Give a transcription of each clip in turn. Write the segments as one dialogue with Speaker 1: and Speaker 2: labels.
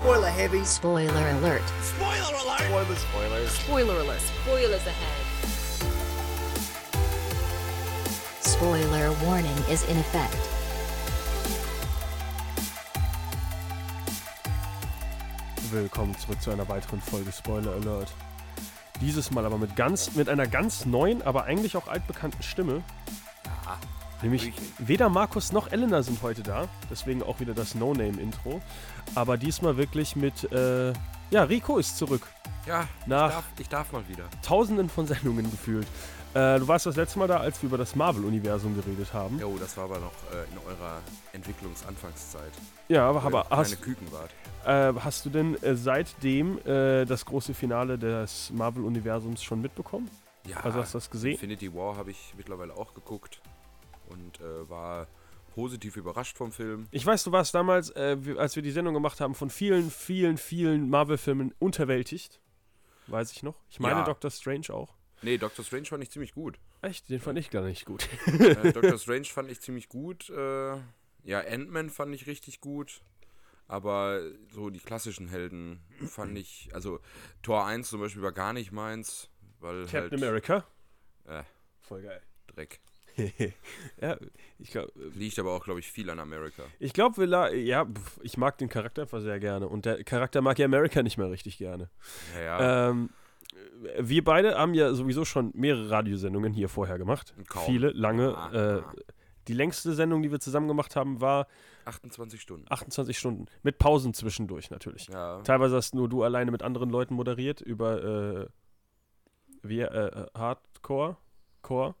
Speaker 1: Spoiler heavy.
Speaker 2: Spoiler alert.
Speaker 1: Spoiler alert. Spoilers. Spoilers.
Speaker 2: Spoiler alert.
Speaker 3: Spoilers ahead.
Speaker 2: Spoiler warning is in effect.
Speaker 4: Willkommen zurück zu einer weiteren Folge Spoiler Alert. Dieses Mal aber mit ganz mit einer ganz neuen, aber eigentlich auch altbekannten Stimme. Nämlich weder Markus noch Elena sind heute da, deswegen auch wieder das No-Name-Intro. Aber diesmal wirklich mit, äh, ja, Rico ist zurück.
Speaker 5: Ja,
Speaker 4: Nach-
Speaker 5: ich, darf, ich darf mal wieder.
Speaker 4: Tausenden von Sendungen gefühlt. Äh, du warst das letzte Mal da, als wir über das Marvel-Universum geredet haben.
Speaker 5: Jo, das war aber noch äh, in eurer Entwicklungsanfangszeit.
Speaker 4: Ja, aber, aber hast,
Speaker 5: Küken wart.
Speaker 4: äh, hast du denn äh, seitdem äh, das große Finale des Marvel-Universums schon mitbekommen?
Speaker 5: Ja,
Speaker 4: Also hast du das gesehen?
Speaker 5: Infinity War habe ich mittlerweile auch geguckt und äh, war positiv überrascht vom Film.
Speaker 4: Ich weiß, du warst damals, äh, als wir die Sendung gemacht haben, von vielen, vielen, vielen Marvel-Filmen unterwältigt. Weiß ich noch. Ich meine
Speaker 5: Ja.
Speaker 4: Doctor Strange auch.
Speaker 5: Nee, Doctor Strange fand ich ziemlich gut.
Speaker 4: Echt? Den fand ich gar nicht gut.
Speaker 5: äh, Doctor Strange fand ich ziemlich gut. Äh, ja, Ant-Man fand ich richtig gut. Aber so die klassischen Helden fand ich, also Tor 1 zum Beispiel war gar nicht meins, weil
Speaker 4: Captain
Speaker 5: halt
Speaker 4: America.
Speaker 5: Äh.
Speaker 4: Voll geil.
Speaker 5: Dreck.
Speaker 4: ja, ich glaube,
Speaker 5: Liegt aber auch, glaube ich, viel an Amerika.
Speaker 4: ich glaub, wir la- ja, ich mag den Charakter einfach sehr gerne. Und der Charakter mag ja America nicht mehr richtig gerne.
Speaker 5: Ja, ja.
Speaker 4: Ähm, wir beide haben ja sowieso schon mehrere Radiosendungen hier vorher gemacht.
Speaker 5: Kaum.
Speaker 4: Viele, lange.
Speaker 5: Ah,
Speaker 4: äh,
Speaker 5: ah.
Speaker 4: die längste Sendung, die wir zusammen gemacht haben, war
Speaker 5: 28 Stunden.
Speaker 4: 28 Stunden. Mit Pausen zwischendurch natürlich.
Speaker 5: Ja.
Speaker 4: Teilweise hast nur du alleine mit anderen Leuten moderiert über äh, wie, äh, Hardcore, Core,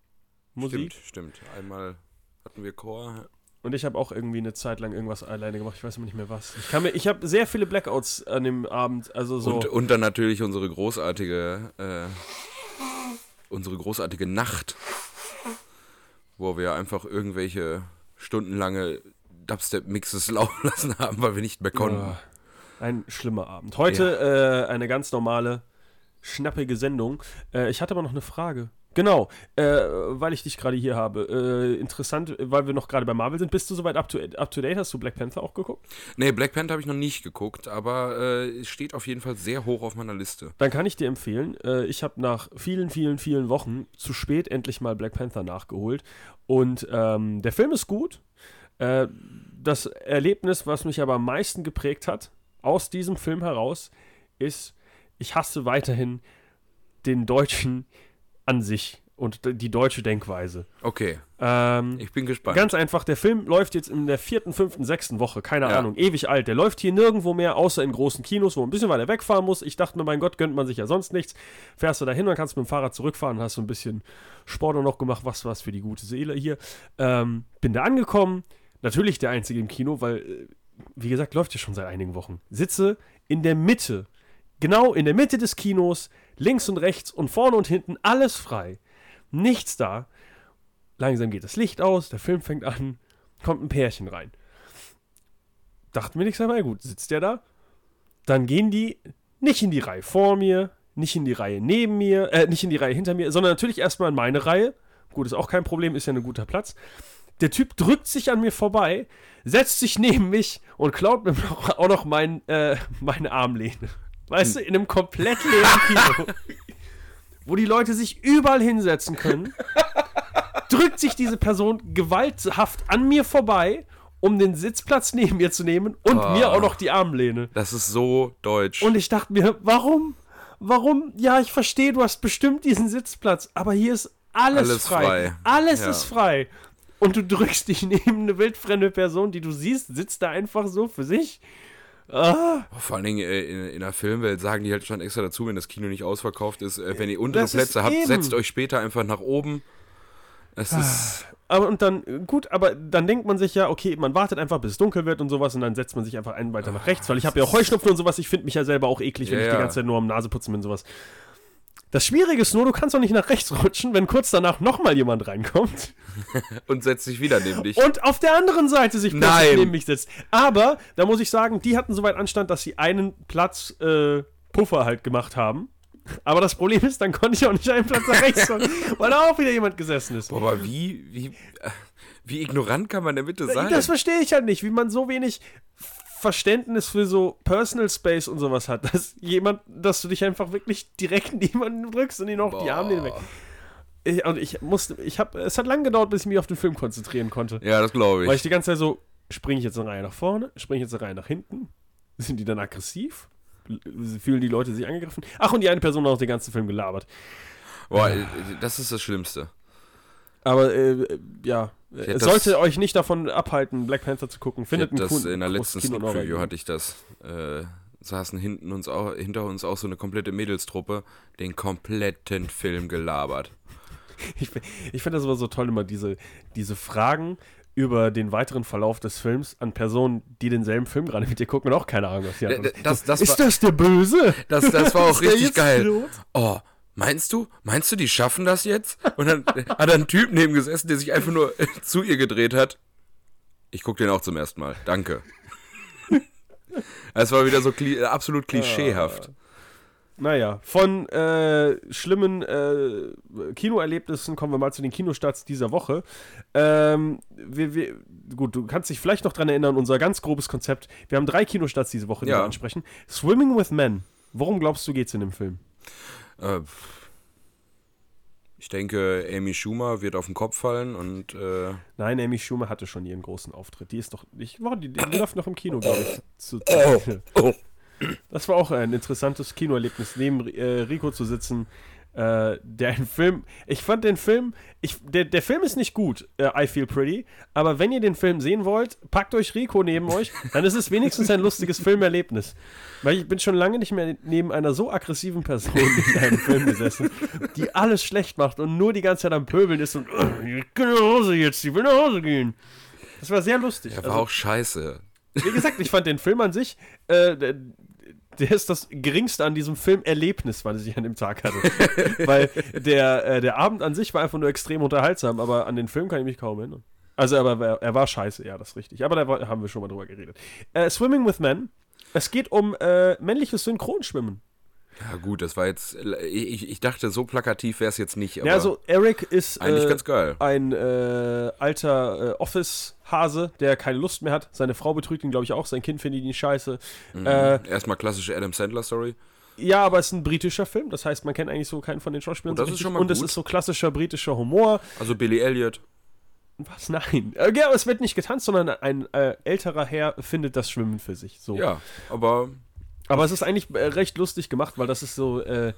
Speaker 4: Musik.
Speaker 5: Stimmt, stimmt. Einmal hatten wir Chor.
Speaker 4: Und ich habe auch irgendwie eine Zeit lang irgendwas alleine gemacht. Ich weiß aber nicht mehr was. Ich, kann mir- ich habe sehr viele Blackouts an dem Abend. Also so.
Speaker 5: Und, und dann natürlich unsere großartige, äh, unsere großartige Nacht, wo wir einfach irgendwelche stundenlange Dubstep-Mixes laufen lassen haben, weil wir nicht mehr konnten.
Speaker 4: Ja, ein schlimmer Abend. Heute äh, eine ganz normale, schnappige Sendung. Äh, ich hatte aber noch eine Frage. Genau, äh, weil ich dich gerade hier habe. Äh, interessant, weil wir noch gerade bei Marvel sind. Bist du soweit up to, up to date? Hast du Black Panther auch geguckt?
Speaker 5: Nee, Black Panther habe ich noch nicht geguckt, aber äh, es steht auf jeden Fall sehr hoch auf meiner Liste.
Speaker 4: Dann kann ich dir empfehlen, äh, ich habe nach vielen, vielen, vielen Wochen zu spät endlich mal Black Panther nachgeholt. Und ähm, der Film ist gut. Äh, das Erlebnis, was mich aber am meisten geprägt hat, aus diesem Film heraus, ist, ich hasse weiterhin den Deutschen an sich und die deutsche Denkweise.
Speaker 5: Okay,
Speaker 4: Ähm,
Speaker 5: ich bin gespannt.
Speaker 4: Ganz einfach, der Film läuft jetzt in der vierten, fünften, sechsten Woche, keine
Speaker 5: Ja.
Speaker 4: Ahnung, ewig alt. Der läuft hier nirgendwo mehr, außer in großen Kinos, wo man ein bisschen weiter wegfahren muss. Ich dachte mir, mein Gott, gönnt man sich ja sonst nichts. Fährst du dahin, dann kannst du mit dem Fahrrad zurückfahren, hast so ein bisschen Sport noch gemacht, was was für die gute Seele hier. Ähm, bin da angekommen, natürlich der Einzige im Kino, weil, äh, wie gesagt, läuft ja schon seit einigen Wochen. Sitze in der Mitte, genau in der Mitte des Kinos, links und rechts und vorne und hinten, alles frei. Nichts da. Langsam geht das Licht aus, der Film fängt an, kommt ein Pärchen rein. Dachten wir nichts dabei, gut, sitzt der da. Dann gehen die nicht in die Reihe vor mir, nicht in die Reihe neben mir, äh, nicht in die Reihe hinter mir, sondern natürlich erstmal in meine Reihe. Gut, ist auch kein Problem, ist ja ein guter Platz. Der Typ drückt sich an mir vorbei, setzt sich neben mich und klaut mir auch noch mein, äh, meine Armlehne. Weißt du, in einem komplett leeren Kino, wo die Leute sich überall hinsetzen können, drückt sich diese Person gewalthaft an mir vorbei, um den Sitzplatz neben mir zu nehmen und
Speaker 5: Ah.
Speaker 4: mir auch noch die Armlehne.
Speaker 5: Das ist so deutsch.
Speaker 4: Und ich dachte mir, warum? Warum? Ja, ich verstehe, du hast bestimmt diesen Sitzplatz, aber hier ist alles,
Speaker 5: Alles
Speaker 4: frei.
Speaker 5: frei.
Speaker 4: Alles
Speaker 5: Ja.
Speaker 4: ist frei. Und du drückst dich neben eine wildfremde Person, die du siehst, sitzt da einfach so für sich. Ah,
Speaker 5: Vor allen Dingen äh, in, in der Filmwelt sagen die halt schon extra dazu, wenn das Kino nicht ausverkauft ist, äh, wenn ihr untere
Speaker 4: Das
Speaker 5: Plätze habt,
Speaker 4: eben.
Speaker 5: setzt euch später einfach nach oben. Es ist.
Speaker 4: aber und dann, äh, gut, aber dann denkt man sich ja, okay, man wartet einfach, bis es dunkel wird und sowas und dann setzt man sich einfach einen weiter nach rechts, weil ich habe ja auch Heuschnupfen und sowas, ich finde mich ja selber auch eklig, wenn
Speaker 5: Ja,
Speaker 4: ich die ganze Zeit nur am Naseputzen bin und sowas. Das Schwierige ist nur, du kannst doch nicht nach rechts rutschen, wenn kurz danach nochmal jemand reinkommt.
Speaker 5: Und setzt sich wieder neben dich.
Speaker 4: und auf der anderen Seite sich plötzlich
Speaker 5: Nein.
Speaker 4: neben mich sitzt. Aber da muss ich sagen, die hatten soweit Anstand, dass sie einen Platz äh, Puffer halt gemacht haben. Aber das Problem ist, dann konnte ich auch nicht einen Platz nach rechts machen, weil da auch wieder jemand gesessen ist.
Speaker 5: Boah, aber wie, wie, äh, wie ignorant kann man denn bitte sein?
Speaker 4: Das verstehe ich halt nicht, wie man so wenig Verständnis für so Personal Space und sowas hat, dass jemand, dass du dich einfach wirklich direkt in jemanden drückst und ihn auch die Arme weg. Ich, und ich musste, ich habe, es hat lange gedauert, bis ich mich auf den Film konzentrieren konnte.
Speaker 5: Ja, das glaube
Speaker 4: Weil ich
Speaker 5: ich.
Speaker 4: die ganze Zeit so, springe ich jetzt eine Reihe nach vorne, springe ich jetzt eine Reihe nach hinten? Sind die dann aggressiv? Fühlen die Leute sich angegriffen? Ach, und die eine Person hat auch den ganzen Film gelabert.
Speaker 5: Boah, äh, das ist das Schlimmste.
Speaker 4: Aber äh, ja, es
Speaker 5: das-
Speaker 4: sollte euch nicht davon abhalten, Black Panther zu gucken.
Speaker 5: Ich
Speaker 4: Findet
Speaker 5: hatte
Speaker 4: einen
Speaker 5: das in der letzten Sneak Preview hatte ich das. Äh, saßen hinten uns auch, hinter uns auch so eine komplette Mädelstruppe, den kompletten Film gelabert.
Speaker 4: Ich, ich finde das immer so toll, immer diese, diese Fragen über den weiteren Verlauf des Films an Personen, die denselben Film gerade mit dir gucken und auch keine Ahnung, was sie
Speaker 5: D-
Speaker 4: haben.
Speaker 5: d- das- das
Speaker 4: Ist
Speaker 5: war-
Speaker 4: das der Böse?
Speaker 5: Das, das war auch richtig geil.
Speaker 4: Pilot?
Speaker 5: Oh, meinst du? Meinst du, die schaffen das jetzt? Und dann hat ein Typ neben gesessen, der sich einfach nur zu ihr gedreht hat. Ich guck den auch zum ersten Mal. Danke. Es war wieder so kli absolut klischeehaft.
Speaker 4: Naja, von äh, schlimmen äh, Kinoerlebnissen kommen wir mal zu den Kinostarts dieser Woche. Ähm, wir, wir, gut, du kannst dich vielleicht noch dran erinnern, unser ganz grobes Konzept. Wir haben drei Kinostarts diese Woche, die
Speaker 5: Ja.
Speaker 4: wir ansprechen. Swimming with Men. Worum glaubst du, geht's in dem Film?
Speaker 5: Äh, ich denke, Amy Schumer wird auf den Kopf fallen und äh,
Speaker 4: Nein, Amy Schumer hatte schon ihren großen Auftritt. Die ist doch. Ich, oh, die, die läuft noch im Kino, glaube ich. Zu, zu, Das war auch ein interessantes Kinoerlebnis, neben äh, Rico zu sitzen, äh, der Film. Ich fand den Film. Ich, der, der Film ist nicht gut, äh, I Feel Pretty, aber wenn ihr den Film sehen wollt, packt euch Rico neben euch, dann ist es wenigstens ein lustiges Filmerlebnis. Weil ich bin schon lange nicht mehr neben einer so aggressiven Person in einem Film gesessen, die alles schlecht macht und nur die ganze Zeit am Pöbeln ist und "Äh, ich geh nach Hause jetzt, ich will nach Hause gehen. Das war sehr lustig.
Speaker 5: er war
Speaker 4: Also,
Speaker 5: auch scheiße.
Speaker 4: wie gesagt, ich fand den Film an sich, äh, der, ist das geringste an diesem Film-Erlebnis, was ich an dem Tag hatte. Weil der, äh, der Abend an sich war einfach nur extrem unterhaltsam, aber an den Film kann ich mich kaum erinnern. Also, aber er, war scheiße, ja, das ist richtig. Aber da haben wir schon mal drüber geredet. Äh, Swimming with Men. Es geht um äh, männliches Synchronschwimmen.
Speaker 5: Ja gut, das war jetzt, ich, ich dachte, so plakativ wäre es jetzt nicht,
Speaker 4: Ja, also Eric ist
Speaker 5: eigentlich
Speaker 4: äh,
Speaker 5: ganz geil.
Speaker 4: ein äh, alter äh, Office-Hase, der keine Lust mehr hat. Seine Frau betrügt ihn, glaube ich, auch. Sein Kind findet ihn scheiße. Äh,
Speaker 5: Erstmal klassische Adam Sandler-Story.
Speaker 4: Ja, aber es ist ein britischer Film, das heißt, man kennt eigentlich so keinen von den Schauspielern.
Speaker 5: Oh, das
Speaker 4: so
Speaker 5: ist schon mal
Speaker 4: Und es
Speaker 5: gut.
Speaker 4: ist so klassischer britischer Humor.
Speaker 5: Also Billy Elliot.
Speaker 4: Was? Nein. Äh, Ja, aber es wird nicht getanzt, sondern ein äh, älterer Herr findet das Schwimmen für sich. So.
Speaker 5: Ja, aber
Speaker 4: Aber es ist eigentlich äh, recht lustig gemacht, weil das ist so. Äh,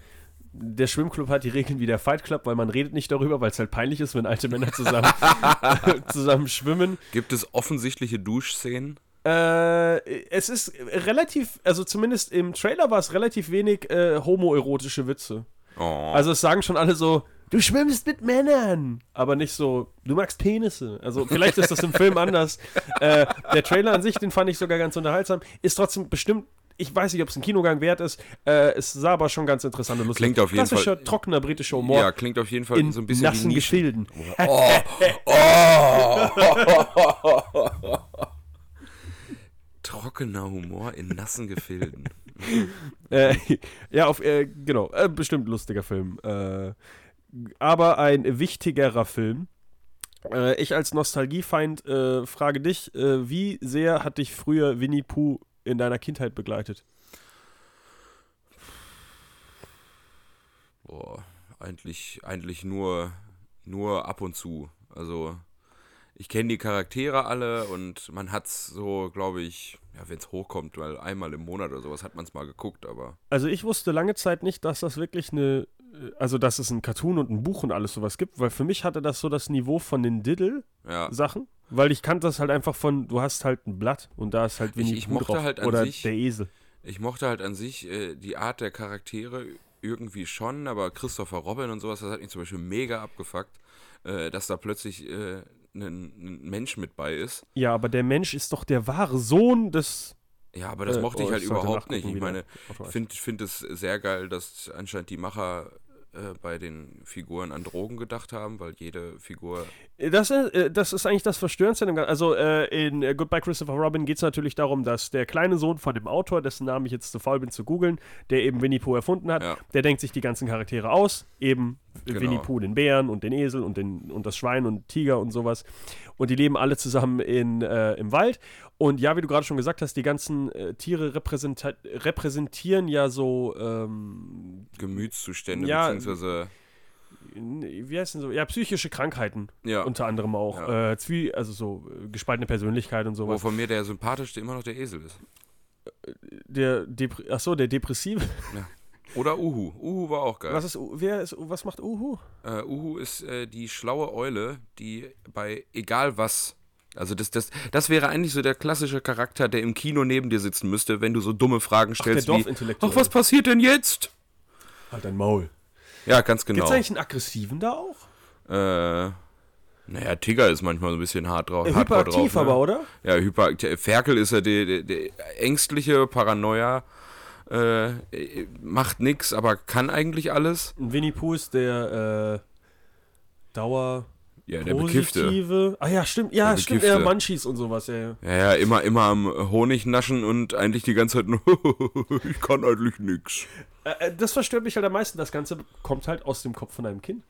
Speaker 4: der Schwimmclub hat die Regeln wie der Fight Club, weil man redet nicht darüber, weil es halt peinlich ist, wenn alte Männer zusammen, zusammen schwimmen.
Speaker 5: gibt es offensichtliche Duschszenen?
Speaker 4: Äh, es ist relativ, also zumindest im Trailer war es relativ wenig äh, homoerotische Witze.
Speaker 5: Oh.
Speaker 4: Also es sagen schon alle so, du schwimmst mit Männern, aber nicht so, du magst Penisse. Also vielleicht ist das im Film anders. Äh, der Trailer an sich, den fand ich sogar ganz unterhaltsam. Ist trotzdem bestimmt, ich weiß nicht, ob es ein Kinogang wert ist. Äh, es sah aber schon ganz interessant und lustig.
Speaker 5: Klingt auf jeden
Speaker 4: Klassischer,
Speaker 5: Fall-
Speaker 4: trockener britischer Humor
Speaker 5: ja, klingt auf jeden Fall
Speaker 4: in
Speaker 5: so ein bisschen
Speaker 4: nassen
Speaker 5: wie.
Speaker 4: Gefilden.
Speaker 5: Trockener Humor in nassen Gefilden.
Speaker 4: Äh, ja, auf, äh, genau, äh, bestimmt lustiger Film. Äh, aber ein wichtigerer Film. Äh, ich als Nostalgiefeind äh, frage dich, äh, wie sehr hat dich früher Winnie Pooh in deiner Kindheit begleitet?
Speaker 5: Boah, eigentlich, eigentlich nur, nur ab und zu. Also, ich kenne die Charaktere alle und man hat's so, glaube ich, ja, wenn es hochkommt, weil einmal im Monat oder sowas hat man es mal geguckt, aber
Speaker 4: Also ich wusste lange Zeit nicht, dass das wirklich eine, also dass es ein Cartoon und ein Buch und alles sowas gibt, weil für mich hatte das so das Niveau von den Diddle-Sachen,
Speaker 5: ja.
Speaker 4: Weil ich kannte das halt einfach von, du hast halt ein Blatt und da ist halt Winnie
Speaker 5: ich
Speaker 4: Pooh
Speaker 5: mochte
Speaker 4: drauf
Speaker 5: halt an
Speaker 4: oder
Speaker 5: sich-
Speaker 4: der Esel.
Speaker 5: Ich mochte halt an sich äh, die Art der Charaktere irgendwie schon, aber Christopher Robin und sowas, das hat mich zum Beispiel mega abgefuckt, äh, dass da plötzlich äh, ein, Mensch mit bei ist.
Speaker 4: Ja, aber der Mensch ist doch der wahre Sohn des
Speaker 5: Ja, aber das
Speaker 4: Äh,
Speaker 5: mochte
Speaker 4: oh,
Speaker 5: ich halt
Speaker 4: ich sollte
Speaker 5: überhaupt nicht. Ich meine, ich finde find es sehr geil, dass anscheinend die Macher äh, bei den Figuren an Drogen gedacht haben, weil jede Figur.
Speaker 4: Das, äh, das ist eigentlich das Verstörendste. Also äh, in äh, Goodbye Christopher Robin geht es natürlich darum, dass der kleine Sohn von dem Autor, dessen Namen ich jetzt zu faul bin zu googeln, der eben Winnie Pooh erfunden hat,
Speaker 5: Ja.
Speaker 4: der denkt sich die ganzen Charaktere aus, eben
Speaker 5: Genau.
Speaker 4: Winnie Pooh den Bären und den Esel und, den, und das Schwein und Tiger und sowas. Und die leben alle zusammen in, äh, im Wald. Und ja, wie du gerade schon gesagt hast, die ganzen äh, Tiere repräsentieren ja so, ähm,
Speaker 5: Gemütszustände,
Speaker 4: Ja,
Speaker 5: beziehungsweise.
Speaker 4: wie heißt denn so? Ja, psychische Krankheiten.
Speaker 5: Ja.
Speaker 4: Unter anderem auch.
Speaker 5: Ja.
Speaker 4: Äh, also so äh, gespaltene Persönlichkeit und
Speaker 5: Wo
Speaker 4: sowas.
Speaker 5: von mir der sympathischste immer noch der Esel ist.
Speaker 4: Der, Depr achso, der Depressive.
Speaker 5: Oder Uhu. Uhu war auch geil.
Speaker 4: Was ist, wer ist, was macht Uhu?
Speaker 5: Äh, Uhu ist äh, die schlaue Eule, die bei egal was. Also das, das, das wäre eigentlich so der klassische Charakter, der im Kino neben dir sitzen müsste, wenn du so dumme Fragen stellst
Speaker 4: der
Speaker 5: wie. Ach, was passiert denn jetzt?
Speaker 4: Halt dein Maul.
Speaker 5: Ja, ganz genau.
Speaker 4: Gibt's eigentlich einen Aggressiven da auch?
Speaker 5: Äh, naja, Tigger ist manchmal so ein bisschen hart drauf.
Speaker 4: Äh,
Speaker 5: hardcore
Speaker 4: hyperaktiv
Speaker 5: drauf, ne?
Speaker 4: aber, oder?
Speaker 5: Ja, hyper, der Ferkel ist ja der, der, der ängstliche Paranoia. Äh, äh, macht nix, aber kann eigentlich alles.
Speaker 4: Winnie Pooh ist der äh, Dauer
Speaker 5: Ja, der Bekiffte.
Speaker 4: positive. Ah ja, stimmt. Ja,
Speaker 5: Der
Speaker 4: stimmt.
Speaker 5: Bekiffte.
Speaker 4: Ja, Munchies und sowas. Ja, ja.
Speaker 5: Ja, ja, immer, immer am Honig naschen und eigentlich die ganze Zeit nur, ich kann eigentlich nix.
Speaker 4: Äh, äh, das verstört mich halt am meisten. Das Ganze kommt halt aus dem Kopf von einem Kind.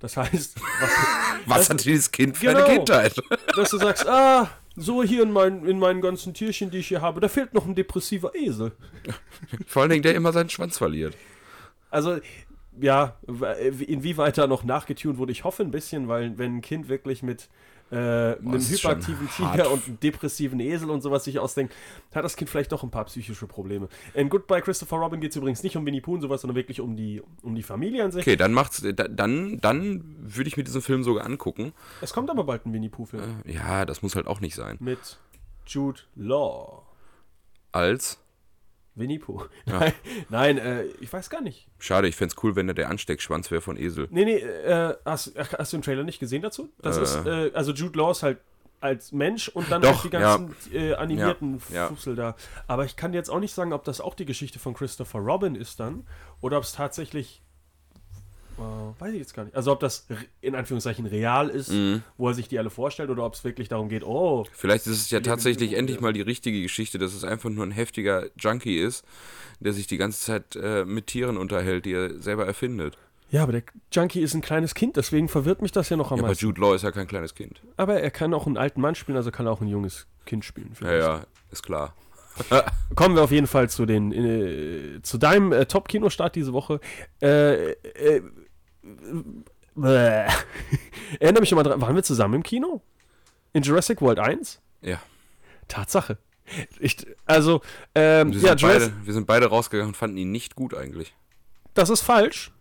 Speaker 4: Das heißt, was,
Speaker 5: Was hat dieses Kind für
Speaker 4: Genau.
Speaker 5: eine Kindheit?
Speaker 4: dass du sagst, ah, so hier in, mein, in meinen ganzen Tierchen, die ich hier habe, da fehlt noch ein depressiver Esel.
Speaker 5: Vor allen Dingen, der immer seinen Schwanz verliert.
Speaker 4: Also, ja, w- inwieweit da noch nachgetunt wurde, ich hoffe ein bisschen, weil wenn ein Kind wirklich mit äh, einem
Speaker 5: ist
Speaker 4: hyperaktiven Tiger und einem depressiven Esel und sowas sich ausdenkt, hat das Kind vielleicht doch ein paar psychische Probleme. In Goodbye Christopher Robin geht es übrigens nicht um Winnie Pooh und sowas, sondern wirklich um die, um die Familie an sich.
Speaker 5: Okay, dann macht's, da- dann, dann würde ich mir diesen Film sogar angucken.
Speaker 4: Es kommt aber bald ein Winnie Pooh-Film
Speaker 5: Ja, das muss halt auch nicht sein.
Speaker 4: mit Jude Law.
Speaker 5: Als,
Speaker 4: Winnie Pooh. Nein, nein äh, ich weiß gar nicht.
Speaker 5: schade, ich fänd's cool, wenn er der Ansteckschwanz wäre von Esel.
Speaker 4: Nee, nee, äh, hast, hast du den Trailer nicht gesehen dazu? Das
Speaker 5: Äh.
Speaker 4: ist, äh, also Jude Law ist halt als Mensch und dann
Speaker 5: Doch,
Speaker 4: halt die ganzen äh, animierten
Speaker 5: Ja, ja.
Speaker 4: Fussel da. Aber ich kann jetzt auch nicht sagen, ob das auch die Geschichte von Christopher Robin ist dann oder ob es tatsächlich äh, weiß ich jetzt gar nicht. Also ob das in Anführungszeichen real ist,
Speaker 5: Mhm.
Speaker 4: wo er sich die alle vorstellt oder ob es wirklich darum geht, oh,
Speaker 5: Vielleicht ist es ja tatsächlich endlich
Speaker 4: ja.
Speaker 5: mal die richtige Geschichte, dass es einfach nur ein heftiger Junkie ist, der sich die ganze Zeit äh, mit Tieren unterhält, die er selber erfindet.
Speaker 4: ja, aber der Junkie ist ein kleines Kind, deswegen verwirrt mich das ja noch am
Speaker 5: Ja, aber
Speaker 4: meisten.
Speaker 5: Jude Law ist ja kein kleines Kind.
Speaker 4: Aber er kann auch einen alten Mann spielen, also kann er auch ein junges Kind spielen.
Speaker 5: Ja,
Speaker 4: vielleicht.
Speaker 5: ja, ist klar.
Speaker 4: Kommen wir auf jeden Fall zu den äh, zu deinem äh, Top-Kinostart diese Woche. Äh, äh, äh, Erinnere mich schon mal dran, waren wir zusammen im Kino? In Jurassic World 1?
Speaker 5: Ja.
Speaker 4: Tatsache. Ich, also, ähm,
Speaker 5: Wir
Speaker 4: ja,
Speaker 5: sind, beide, wir sind beide rausgegangen und fanden ihn nicht gut eigentlich.
Speaker 4: das ist falsch.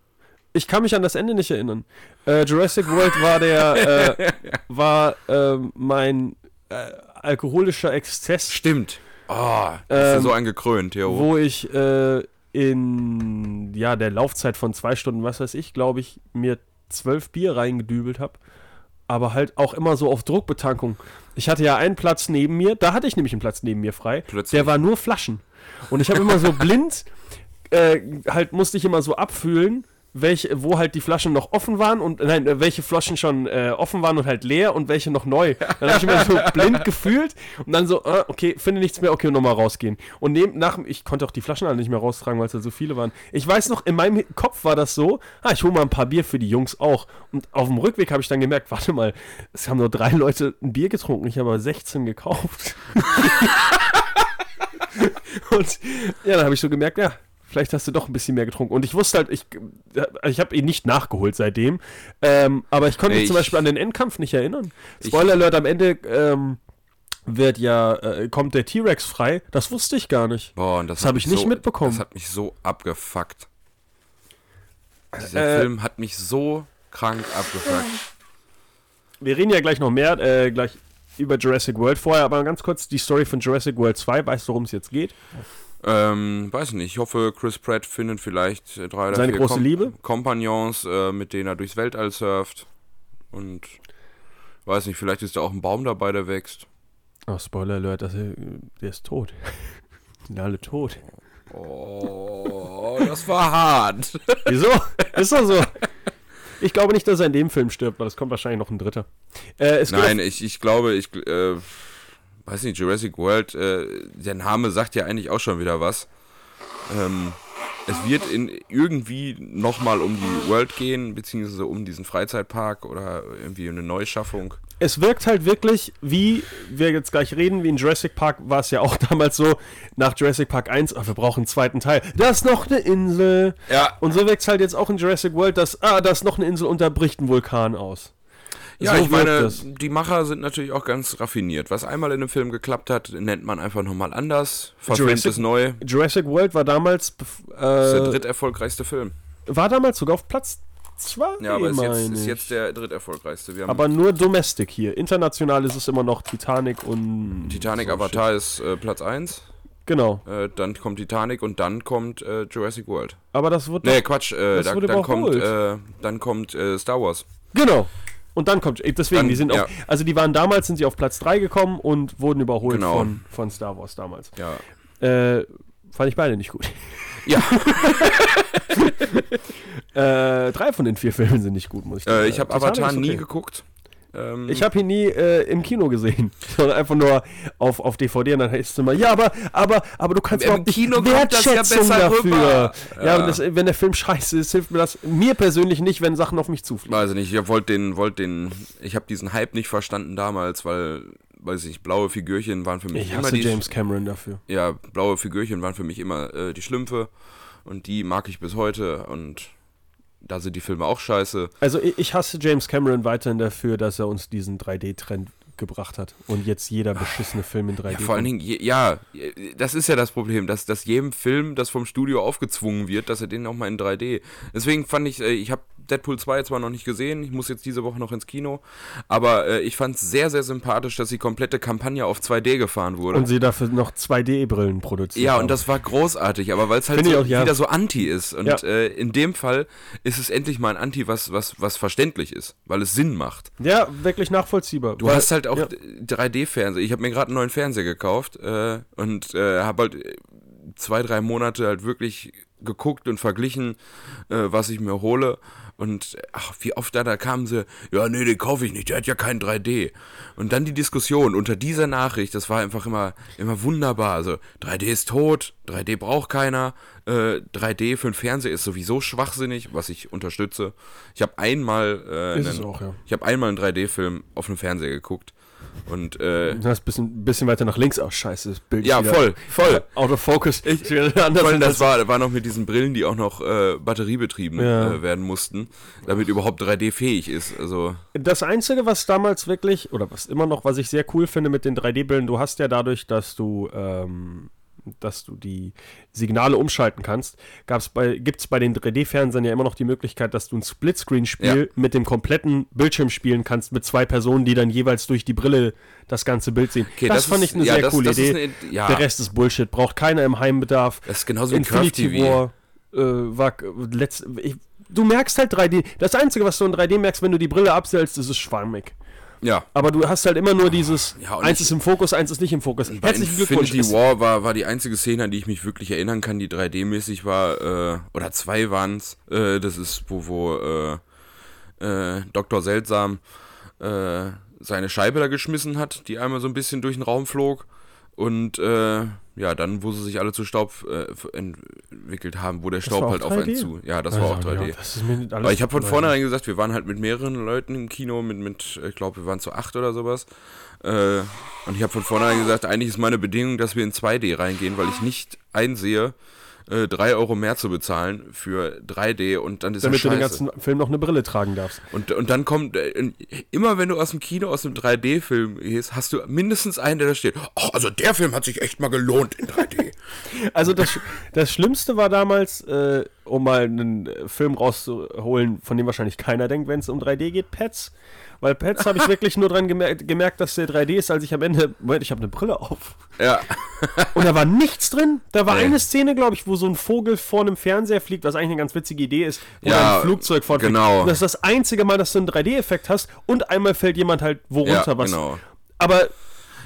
Speaker 4: Ich kann mich an das Ende nicht erinnern. Äh, Jurassic World war der, äh, war ähm, mein äh, alkoholischer Exzess.
Speaker 5: Stimmt. Oh, ist ja
Speaker 4: Ähm,
Speaker 5: so angekrönt, jo.
Speaker 4: wo ich äh, in ja, der Laufzeit von zwei Stunden, was weiß ich, glaube ich, mir zwölf Bier reingedübelt habe. Aber halt auch immer so auf Druckbetankung. Ich hatte ja einen Platz neben mir, da hatte ich nämlich einen Platz neben mir frei.
Speaker 5: Plötzlich.
Speaker 4: Der war nur Flaschen. Und ich habe immer so blind, äh, halt musste ich immer so abfühlen, welche, wo halt die Flaschen noch offen waren und nein, äh, welche Flaschen schon äh, offen waren und halt leer und welche noch neu. Dann habe ich immer so blind gefühlt und dann so, ah, okay, finde nichts mehr, okay, nochmal rausgehen. Und neben, nach, ich konnte auch die Flaschen alle nicht mehr raustragen, weil es da so viele waren. Ich weiß noch, in meinem Kopf war das so, ah, ich hole mal ein paar Bier für die Jungs auch. Und auf dem Rückweg habe ich dann gemerkt, warte mal, es haben nur drei Leute ein Bier getrunken, ich habe aber 16 gekauft. und ja, dann habe ich so gemerkt, ja, vielleicht hast du doch ein bisschen mehr getrunken. Und ich wusste halt, ich, äh, ich habe ihn nicht nachgeholt seitdem. Ähm, aber ich konnte mich
Speaker 5: Ich-
Speaker 4: zum Beispiel an den Endkampf nicht erinnern. Spoiler Alert, am Ende ähm, wird ja, äh, kommt der T-Rex frei. Das wusste ich gar nicht.
Speaker 5: Boah, und das,
Speaker 4: Das
Speaker 5: hat
Speaker 4: hab ich nicht
Speaker 5: so,
Speaker 4: mitbekommen.
Speaker 5: Das hat mich so abgefuckt. Dieser
Speaker 4: Äh,
Speaker 5: Film hat mich so krank abgefuckt.
Speaker 4: Wir reden ja gleich noch mehr, äh, gleich über Jurassic World vorher, aber ganz kurz die Story von Jurassic World 2. Weißt du, worum es jetzt geht?
Speaker 5: Ähm, weiß nicht. Ich hoffe, Chris Pratt findet vielleicht äh, drei oder
Speaker 4: Seine
Speaker 5: vier
Speaker 4: große Liebe?
Speaker 5: Kompagnons, äh, mit denen er durchs Weltall surft. Und weiß nicht, vielleicht ist da auch ein Baum dabei, der wächst.
Speaker 4: Oh, Spoiler Alert, das, äh, der ist tot. Sind alle tot.
Speaker 5: Oh, das war hart.
Speaker 4: Wieso? Ist doch so. Ich glaube nicht, dass er in dem Film stirbt, weil es kommt wahrscheinlich noch ein dritter. Äh,
Speaker 5: Nein, ich, ich glaube, ich äh, weiß nicht, Jurassic World, äh, der Name sagt ja eigentlich auch schon wieder was. Ähm, es wird in irgendwie nochmal um die World gehen, beziehungsweise um diesen Freizeitpark oder irgendwie eine Neuschaffung.
Speaker 4: es wirkt halt wirklich, wie wir jetzt gleich reden, wie in Jurassic Park war es ja auch damals so, nach Jurassic Park 1, ah, wir brauchen einen zweiten Teil. Da ist noch eine Insel.
Speaker 5: Ja.
Speaker 4: Und so wirkt es halt jetzt auch in Jurassic World, dass, ah, da ist noch eine Insel und da bricht ein Vulkan aus.
Speaker 5: Ja,
Speaker 4: So
Speaker 5: ich meine, die Macher sind natürlich auch ganz raffiniert. Was einmal in einem Film geklappt hat, nennt man einfach nochmal anders. Verfilmt es neu.
Speaker 4: Jurassic World war damals, bef-
Speaker 5: Das ist der
Speaker 4: äh,
Speaker 5: dritterfolgreichste Film.
Speaker 4: war damals sogar auf Platz 2,
Speaker 5: Ja, aber ist jetzt, ist jetzt der dritterfolgreichste.
Speaker 4: Aber nur Domestic hier. International ist es immer noch Titanic und.
Speaker 5: Titanic
Speaker 4: so
Speaker 5: Avatar ist äh, Platz 1.
Speaker 4: Shit. Genau.
Speaker 5: Äh, dann kommt Titanic und dann kommt äh, Jurassic World.
Speaker 4: Aber das wird.
Speaker 5: Nee,
Speaker 4: doch-
Speaker 5: Quatsch. Äh,
Speaker 4: das
Speaker 5: da,
Speaker 4: wurde
Speaker 5: dann, kommt,
Speaker 4: überholt.
Speaker 5: äh, dann kommt äh, Star Wars.
Speaker 4: Genau. Und dann kommt. Deswegen,
Speaker 5: Dann-
Speaker 4: die sind auch.
Speaker 5: ja.
Speaker 4: Also, die waren damals, sind sie auf Platz 3 gekommen und wurden überholt
Speaker 5: Genau.
Speaker 4: von, von Star Wars damals.
Speaker 5: Ja.
Speaker 4: Äh, fand ich beide nicht gut.
Speaker 5: Ja,
Speaker 4: Äh, drei von den vier Filmen sind nicht gut, muss ich
Speaker 5: äh,
Speaker 4: sagen.
Speaker 5: ich habe Avatar nie
Speaker 4: okay.
Speaker 5: geguckt. Ähm,
Speaker 4: Ich habe ihn nie äh, im Kino gesehen, sondern einfach nur auf, auf DVD und dann heißt es immer, ja, aber, aber, aber du kannst
Speaker 5: Im Kino ja
Speaker 4: Wertschätzung
Speaker 5: besser
Speaker 4: dafür.
Speaker 5: rüber.
Speaker 4: Ja,
Speaker 5: Ja.
Speaker 4: das, wenn der Film scheiße ist, hilft mir das mir persönlich nicht, wenn Sachen auf mich zufliegen.
Speaker 5: Weiß ich nicht, ich wollte den, wollt den, ich habe diesen Hype nicht verstanden damals, weil, weiß ich nicht, blaue Figürchen waren für mich
Speaker 4: Ich
Speaker 5: immer
Speaker 4: hasse
Speaker 5: die,
Speaker 4: James Cameron dafür.
Speaker 5: ja, blaue Figürchen waren für mich immer äh, die Schlümpfe und die mag ich bis heute und da sind die Filme auch scheiße.
Speaker 4: Also ich, hasse James Cameron weiterhin dafür, dass er uns diesen 3D-Trend gebracht hat und jetzt jeder beschissene Film in 3D.
Speaker 5: Ja, vor allen Dingen, je, ja, das ist ja das Problem, dass, dass jedem Film, das vom Studio aufgezwungen wird, dass er den auch mal in 3D. Deswegen fand ich, äh, ich habe Deadpool 2 zwar noch nicht gesehen, ich muss jetzt diese Woche noch ins Kino, aber äh, ich fand es sehr, sehr sympathisch, dass die komplette Kampagne auf 2D gefahren wurde.
Speaker 4: und sie dafür noch 2D-Brillen produziert
Speaker 5: ja,
Speaker 4: haben.
Speaker 5: und das war großartig, aber weil es halt so,
Speaker 4: auch, ja.
Speaker 5: wieder so anti ist. Und
Speaker 4: Ja.
Speaker 5: äh, in dem Fall ist es endlich mal ein Anti, was, was, was verständlich ist, weil es Sinn macht.
Speaker 4: Ja, wirklich nachvollziehbar.
Speaker 5: Du
Speaker 4: Weil-
Speaker 5: hast halt auch
Speaker 4: ja.
Speaker 5: 3D-Fernseher. Ich habe mir gerade einen neuen Fernseher gekauft äh, und äh, habe halt äh, zwei, drei Monate halt wirklich geguckt und verglichen, äh, was ich mir hole. Und ach, wie oft da, da kamen sie, ja, nee, den kaufe ich nicht, der hat ja kein 3D. Und dann die Diskussion unter dieser Nachricht, das war einfach immer, immer wunderbar. Also 3D ist tot, 3D braucht keiner, äh, 3D für einen Fernseher ist sowieso schwachsinnig, was ich unterstütze. Ich habe einmal, äh, einen-
Speaker 4: auch, ja.
Speaker 5: ich habe einmal einen 3D-Film auf einem Fernseher geguckt. Und äh,
Speaker 4: Du hast ein bisschen, bisschen weiter nach links. Oh, scheiße, das Bild ist
Speaker 5: ja,
Speaker 4: wieder
Speaker 5: voll, voll.
Speaker 4: Out of focus. Ist wieder anders
Speaker 5: Vor allem,
Speaker 4: als-
Speaker 5: das war, war noch mit diesen Brillen, die auch noch äh, batteriebetrieben
Speaker 4: Ja.
Speaker 5: äh, werden mussten, damit überhaupt 3D-fähig ist. Also,
Speaker 4: Das Einzige, was damals wirklich, oder was immer noch, was ich sehr cool finde mit den 3D-Brillen, du hast ja dadurch, dass du, ähm, dass du die Signale umschalten kannst, gibt es bei den 3D-Fernsehern ja immer noch die Möglichkeit, dass du ein Splitscreen-Spiel
Speaker 5: Ja.
Speaker 4: mit dem kompletten Bildschirm spielen kannst, mit zwei Personen, die dann jeweils durch die Brille das ganze Bild sehen.
Speaker 5: Okay,
Speaker 4: das,
Speaker 5: das
Speaker 4: fand
Speaker 5: ist-
Speaker 4: ich eine
Speaker 5: ja,
Speaker 4: sehr
Speaker 5: das-
Speaker 4: coole
Speaker 5: das
Speaker 4: Idee.
Speaker 5: eine- ja.
Speaker 4: Der Rest ist Bullshit, braucht keiner im Heimbedarf.
Speaker 5: das ist genauso wie
Speaker 4: Infinity
Speaker 5: Curve.
Speaker 4: War äh, war letzt, ich, du merkst halt 3D. Das Einzige, was du in 3D merkst, wenn du die Brille abstellst, ist es schwammig.
Speaker 5: Ja.
Speaker 4: Aber du hast halt immer nur dieses,
Speaker 5: Ja,
Speaker 4: eins ist im Fokus, eins ist nicht im Fokus.
Speaker 5: Bei
Speaker 4: Herzlichen Glückwunsch.
Speaker 5: Infinity War war, war die einzige Szene, an die ich mich wirklich erinnern kann, die 3D-mäßig war, äh, oder zwei waren es. Äh, das ist, wo, wo äh, äh, Dr. Seltsam äh, seine Scheibe da geschmissen hat, die einmal so ein bisschen durch den Raum flog. Und äh, ja, dann, wo sie sich alle zu Staub äh, entwickelt haben, wo der Staub halt auf
Speaker 4: 3D?
Speaker 5: einen zu. Ja, das war auch
Speaker 4: Also,
Speaker 5: 3D.
Speaker 4: Ja,
Speaker 5: Aber ich habe von
Speaker 4: 3D.
Speaker 5: vornherein gesagt, wir waren halt mit mehreren Leuten im Kino, mit, mit ich glaube, wir waren zu acht oder sowas. Äh, und ich habe von vornherein gesagt, eigentlich ist meine Bedingung, dass wir in 2D reingehen, weil ich nicht einsehe, äh, 3 Euro mehr zu bezahlen für 3D und dann ist
Speaker 4: Damit
Speaker 5: das
Speaker 4: du den ganzen Film noch eine Brille tragen darfst.
Speaker 5: Und, und dann kommt, äh, immer wenn du aus dem Kino, aus einem 3D-Film gehst, hast du mindestens einen, der da steht, ach, also der Film hat sich echt mal gelohnt in 3D.
Speaker 4: Also das, das Schlimmste war damals, äh, um mal einen äh, Film rauszuholen, von dem wahrscheinlich keiner denkt, wenn es um 3D geht, Pets. Weil Pets habe ich wirklich nur dran gemer gemerkt, dass der 3D ist, als ich am Ende, Moment, ich habe eine Brille auf.
Speaker 5: ja,
Speaker 4: Und da war nichts drin. Da war
Speaker 5: Nee.
Speaker 4: eine Szene, glaube ich, wo so ein Vogel vor einem Fernseher fliegt, was eigentlich eine ganz witzige Idee ist. Oder
Speaker 5: Ja,
Speaker 4: ein Flugzeug fortfliegt.
Speaker 5: genau.
Speaker 4: Und das ist das einzige Mal, dass du einen 3D-Effekt hast und einmal fällt jemand halt wo
Speaker 5: ja
Speaker 4: runter was.
Speaker 5: genau.
Speaker 4: Aber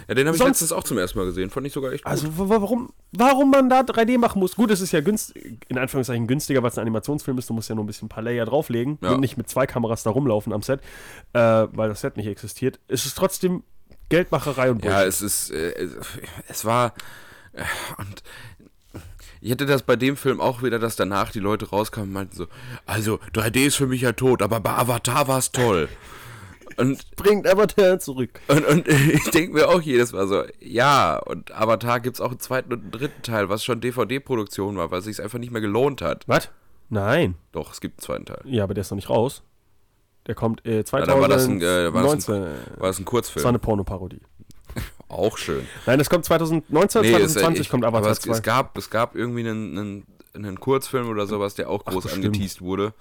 Speaker 5: Ja, den habe ich letztens auch zum ersten Mal gesehen, fand ich sogar echt gut.
Speaker 4: also wa- warum, warum man da 3D machen muss? Gut, es ist ja günstig, in Anführungszeichen günstiger, weil es ein Animationsfilm ist. Du musst ja nur ein bisschen ein paar Layer drauflegen
Speaker 5: Ja.
Speaker 4: und nicht mit zwei Kameras da rumlaufen am Set, äh, weil das Set nicht existiert. Es ist trotzdem Geldmacherei und
Speaker 5: Ja,
Speaker 4: Bullshit.
Speaker 5: es ist, äh, es, es war, äh, und Ich hätte das bei dem Film auch wieder, dass danach die Leute rauskamen und meinten so, also 3D ist für mich ja tot, aber bei Avatar war es toll. Und,
Speaker 4: Bringt Avatar zurück.
Speaker 5: und, und ich denke mir auch jedes Mal so, ja, und Avatar gibt es auch einen zweiten und einen dritten Teil, was schon DVD-Produktion war, weil es sich einfach nicht mehr gelohnt hat.
Speaker 4: Was? Nein.
Speaker 5: Doch, es gibt einen zweiten Teil.
Speaker 4: Ja, aber der ist noch nicht raus. Der kommt äh,
Speaker 5: Ja,
Speaker 4: 2019.
Speaker 5: dann war das ein, äh, war das ein,
Speaker 4: 19.
Speaker 5: war das ein
Speaker 4: Das war
Speaker 5: Kurzfilm.
Speaker 4: eine Pornoparodie.
Speaker 5: Auch schön.
Speaker 4: Nein, es kommt 2019,
Speaker 5: Nee, es,
Speaker 4: 2020
Speaker 5: ich,
Speaker 4: kommt
Speaker 5: aber
Speaker 4: Avatar
Speaker 5: es,
Speaker 4: 2.
Speaker 5: es, gab, es gab irgendwie einen, einen, einen Kurzfilm oder sowas, der auch groß angeteased wurde.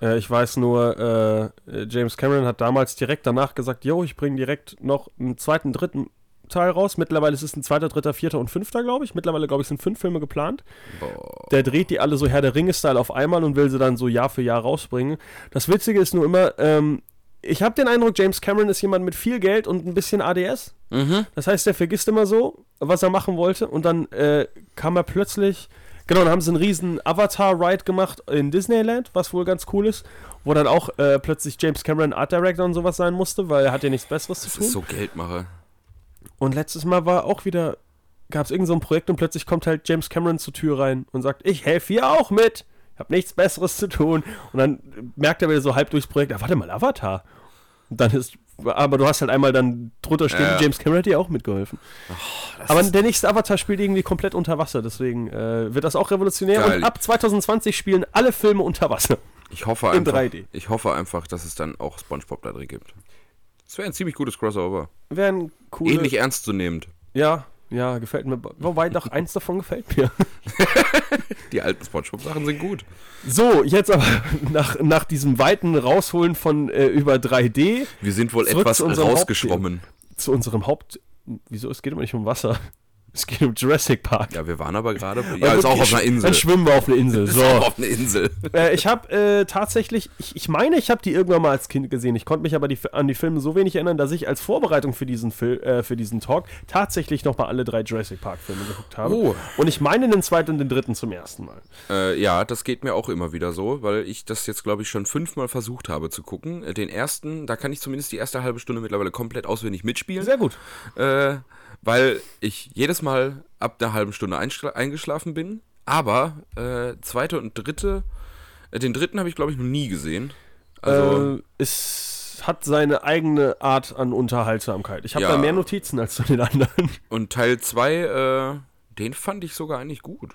Speaker 4: Äh, ich weiß nur, äh, James Cameron hat damals direkt danach gesagt, yo, ich bringe direkt noch einen zweiten, dritten Teil raus. Mittlerweile ist es ein zweiter, dritter, vierter und fünfter, glaube ich. Mittlerweile, glaube ich, sind fünf Filme geplant.
Speaker 5: Boah.
Speaker 4: Der dreht die alle so Herr der Ringe-Style auf einmal und will sie dann so Jahr für Jahr rausbringen. Das Witzige ist nur immer, ähm, ich habe den Eindruck, James Cameron ist jemand mit viel Geld und ein bisschen ADS.
Speaker 5: Mhm.
Speaker 4: Das heißt, er vergisst immer so, was er machen wollte. Und dann äh, kam er plötzlich. Genau, dann haben sie einen riesen Avatar-Ride gemacht in Disneyland, was wohl ganz cool ist. Wo dann auch äh, plötzlich James Cameron Art Director und sowas sein musste, weil er hat ja nichts Besseres
Speaker 5: Das
Speaker 4: zu tun.
Speaker 5: ist so Geldmache.
Speaker 4: Und letztes Mal war auch wieder, gab es irgend so ein Projekt und plötzlich kommt halt James Cameron zur Tür rein und sagt, ich helfe hier auch mit. Ich habe nichts Besseres zu tun. Und dann merkt er wieder so halb durchs Projekt, ah, warte mal, Avatar. Und dann ist, aber du hast halt einmal dann drunter stehen,
Speaker 5: Ja.
Speaker 4: James Cameron hat dir auch mitgeholfen.
Speaker 5: Das
Speaker 4: aber der nächste Avatar spielt irgendwie komplett unter Wasser, deswegen äh, wird das auch revolutionär.
Speaker 5: Geil.
Speaker 4: Und ab 2020 spielen alle Filme unter Wasser.
Speaker 5: Ich hoffe
Speaker 4: In
Speaker 5: einfach,
Speaker 4: 3D.
Speaker 5: ich hoffe einfach, dass es dann auch SpongeBob da drin gibt. Das wäre ein ziemlich gutes Crossover.
Speaker 4: Wären cool.
Speaker 5: Ähnlich ernstzunehmend.
Speaker 4: Ja, ja, gefällt mir. Wobei doch eins davon gefällt mir.
Speaker 5: Die alten SpongeBob-Sachen sind gut.
Speaker 4: So, jetzt aber nach, nach diesem weiten Rausholen von äh, über 3D
Speaker 5: Wir sind wohl etwas
Speaker 4: zu
Speaker 5: rausgeschwommen.
Speaker 4: zu unserem Haupt. Wieso? Es geht immer nicht um Wasser. Es geht um Jurassic Park.
Speaker 5: Ja, wir waren aber gerade. Ja, ist auch auf einer Insel.
Speaker 4: Dann schwimmen wir auf einer Insel. So.
Speaker 5: auf einer Insel.
Speaker 4: äh, ich habe äh, tatsächlich, ich, ich meine, ich habe die irgendwann mal als Kind gesehen. Ich konnte mich aber die, an die Filme so wenig erinnern, dass ich als Vorbereitung für diesen, Fil äh, für diesen Talk tatsächlich nochmal alle drei Jurassic Park Filme geguckt habe.
Speaker 5: Oh.
Speaker 4: Und ich meine den zweiten und den dritten zum ersten Mal.
Speaker 5: Äh, ja, das geht mir auch immer wieder so, weil ich das jetzt, glaube ich, schon fünfmal versucht habe zu gucken. Äh, Den ersten, da kann ich zumindest die erste halbe Stunde mittlerweile komplett auswendig mitspielen.
Speaker 4: Sehr gut.
Speaker 5: äh, weil ich jedes Mal ab einer halben Stunde eingeschlafen bin. Aber äh, zweite und dritte, äh, den dritten habe ich glaube ich noch nie gesehen. Also
Speaker 4: äh, es hat seine eigene Art an Unterhaltsamkeit. Ich habe
Speaker 5: Ja.
Speaker 4: da mehr Notizen als zu den anderen.
Speaker 5: und Teil 2, äh, den fand ich sogar eigentlich gut.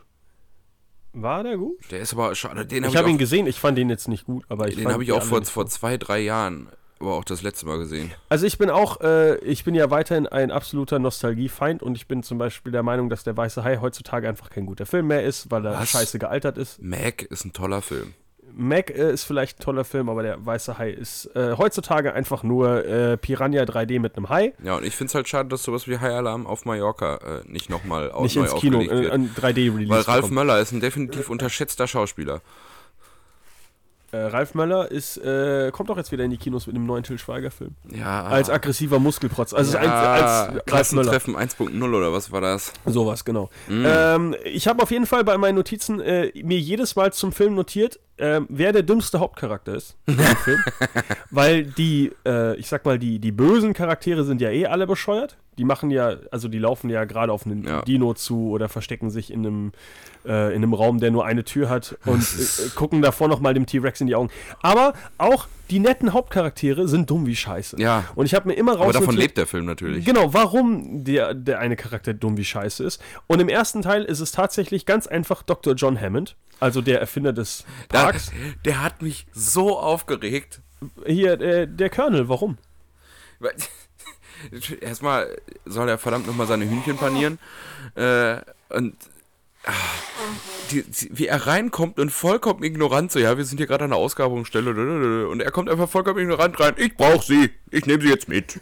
Speaker 4: War der gut?
Speaker 5: Der ist aber schade. Den
Speaker 4: Ich
Speaker 5: habe
Speaker 4: habe ihn gesehen, ich fand ihn jetzt nicht gut, aber ich
Speaker 5: den
Speaker 4: fand
Speaker 5: hab ich auch vor, vor zwei, drei Jahren, aber auch das letzte Mal gesehen.
Speaker 4: Also ich bin auch, äh, ich bin ja weiterhin ein absoluter Nostalgiefeind und ich bin zum Beispiel der Meinung, dass der Weiße Hai heutzutage einfach kein guter Film mehr ist, weil er
Speaker 5: Was?
Speaker 4: scheiße gealtert ist.
Speaker 5: Mac ist ein toller Film.
Speaker 4: Mac äh, ist vielleicht ein toller Film, aber der Weiße Hai ist äh, heutzutage einfach nur äh, Piranha 3D mit einem Hai.
Speaker 5: Ja, und ich finde es halt schade, dass sowas wie High Alarm auf Mallorca äh, nicht nochmal au-
Speaker 4: nicht
Speaker 5: neu
Speaker 4: ins Kino, äh,
Speaker 5: wird.
Speaker 4: ein 3D-Release.
Speaker 5: Weil Ralf
Speaker 4: bekommt.
Speaker 5: Möller ist ein definitiv unterschätzter Schauspieler.
Speaker 4: Äh, Ralf Möller ist, äh, kommt auch jetzt wieder in die Kinos mit einem neuen Till Schweiger-Film.
Speaker 5: Ja.
Speaker 4: Als aggressiver Muskelprotz. Also
Speaker 5: ja,
Speaker 4: als, als.
Speaker 5: Klassentreffen 1.0 oder was war das?
Speaker 4: Sowas, genau.
Speaker 5: Mhm.
Speaker 4: Ähm, ich habe auf jeden Fall bei meinen Notizen äh, mir jedes Mal zum Film notiert, ähm, wer der dümmste Hauptcharakter ist. Weil die, äh, ich sag mal, die, die bösen Charaktere sind ja eh alle bescheuert. Die machen ja, also die laufen ja gerade auf einen
Speaker 5: Ja.
Speaker 4: Dino zu oder verstecken sich in einem, äh, in einem Raum, der nur eine Tür hat und äh, gucken davor nochmal dem T-Rex in die Augen. Aber auch die netten Hauptcharaktere sind dumm wie Scheiße.
Speaker 5: Ja.
Speaker 4: Und ich habe mir immer raus
Speaker 5: Aber davon lebt der Film natürlich.
Speaker 4: Genau, warum der, der eine Charakter dumm wie scheiße ist. Und im ersten Teil ist es tatsächlich ganz einfach Dr. John Hammond, also der Erfinder des
Speaker 5: Da,
Speaker 4: Parks.
Speaker 5: der hat mich so aufgeregt.
Speaker 4: Hier, äh, der Colonel, warum?
Speaker 5: Erstmal soll er verdammt nochmal seine Hühnchen panieren. Äh, und ah, die, die, wie er reinkommt und vollkommen ignorant so, ja, wir sind hier gerade an der Ausgrabungsstelle. Und er kommt einfach vollkommen ignorant rein. Ich brauche sie. Ich nehme sie jetzt mit.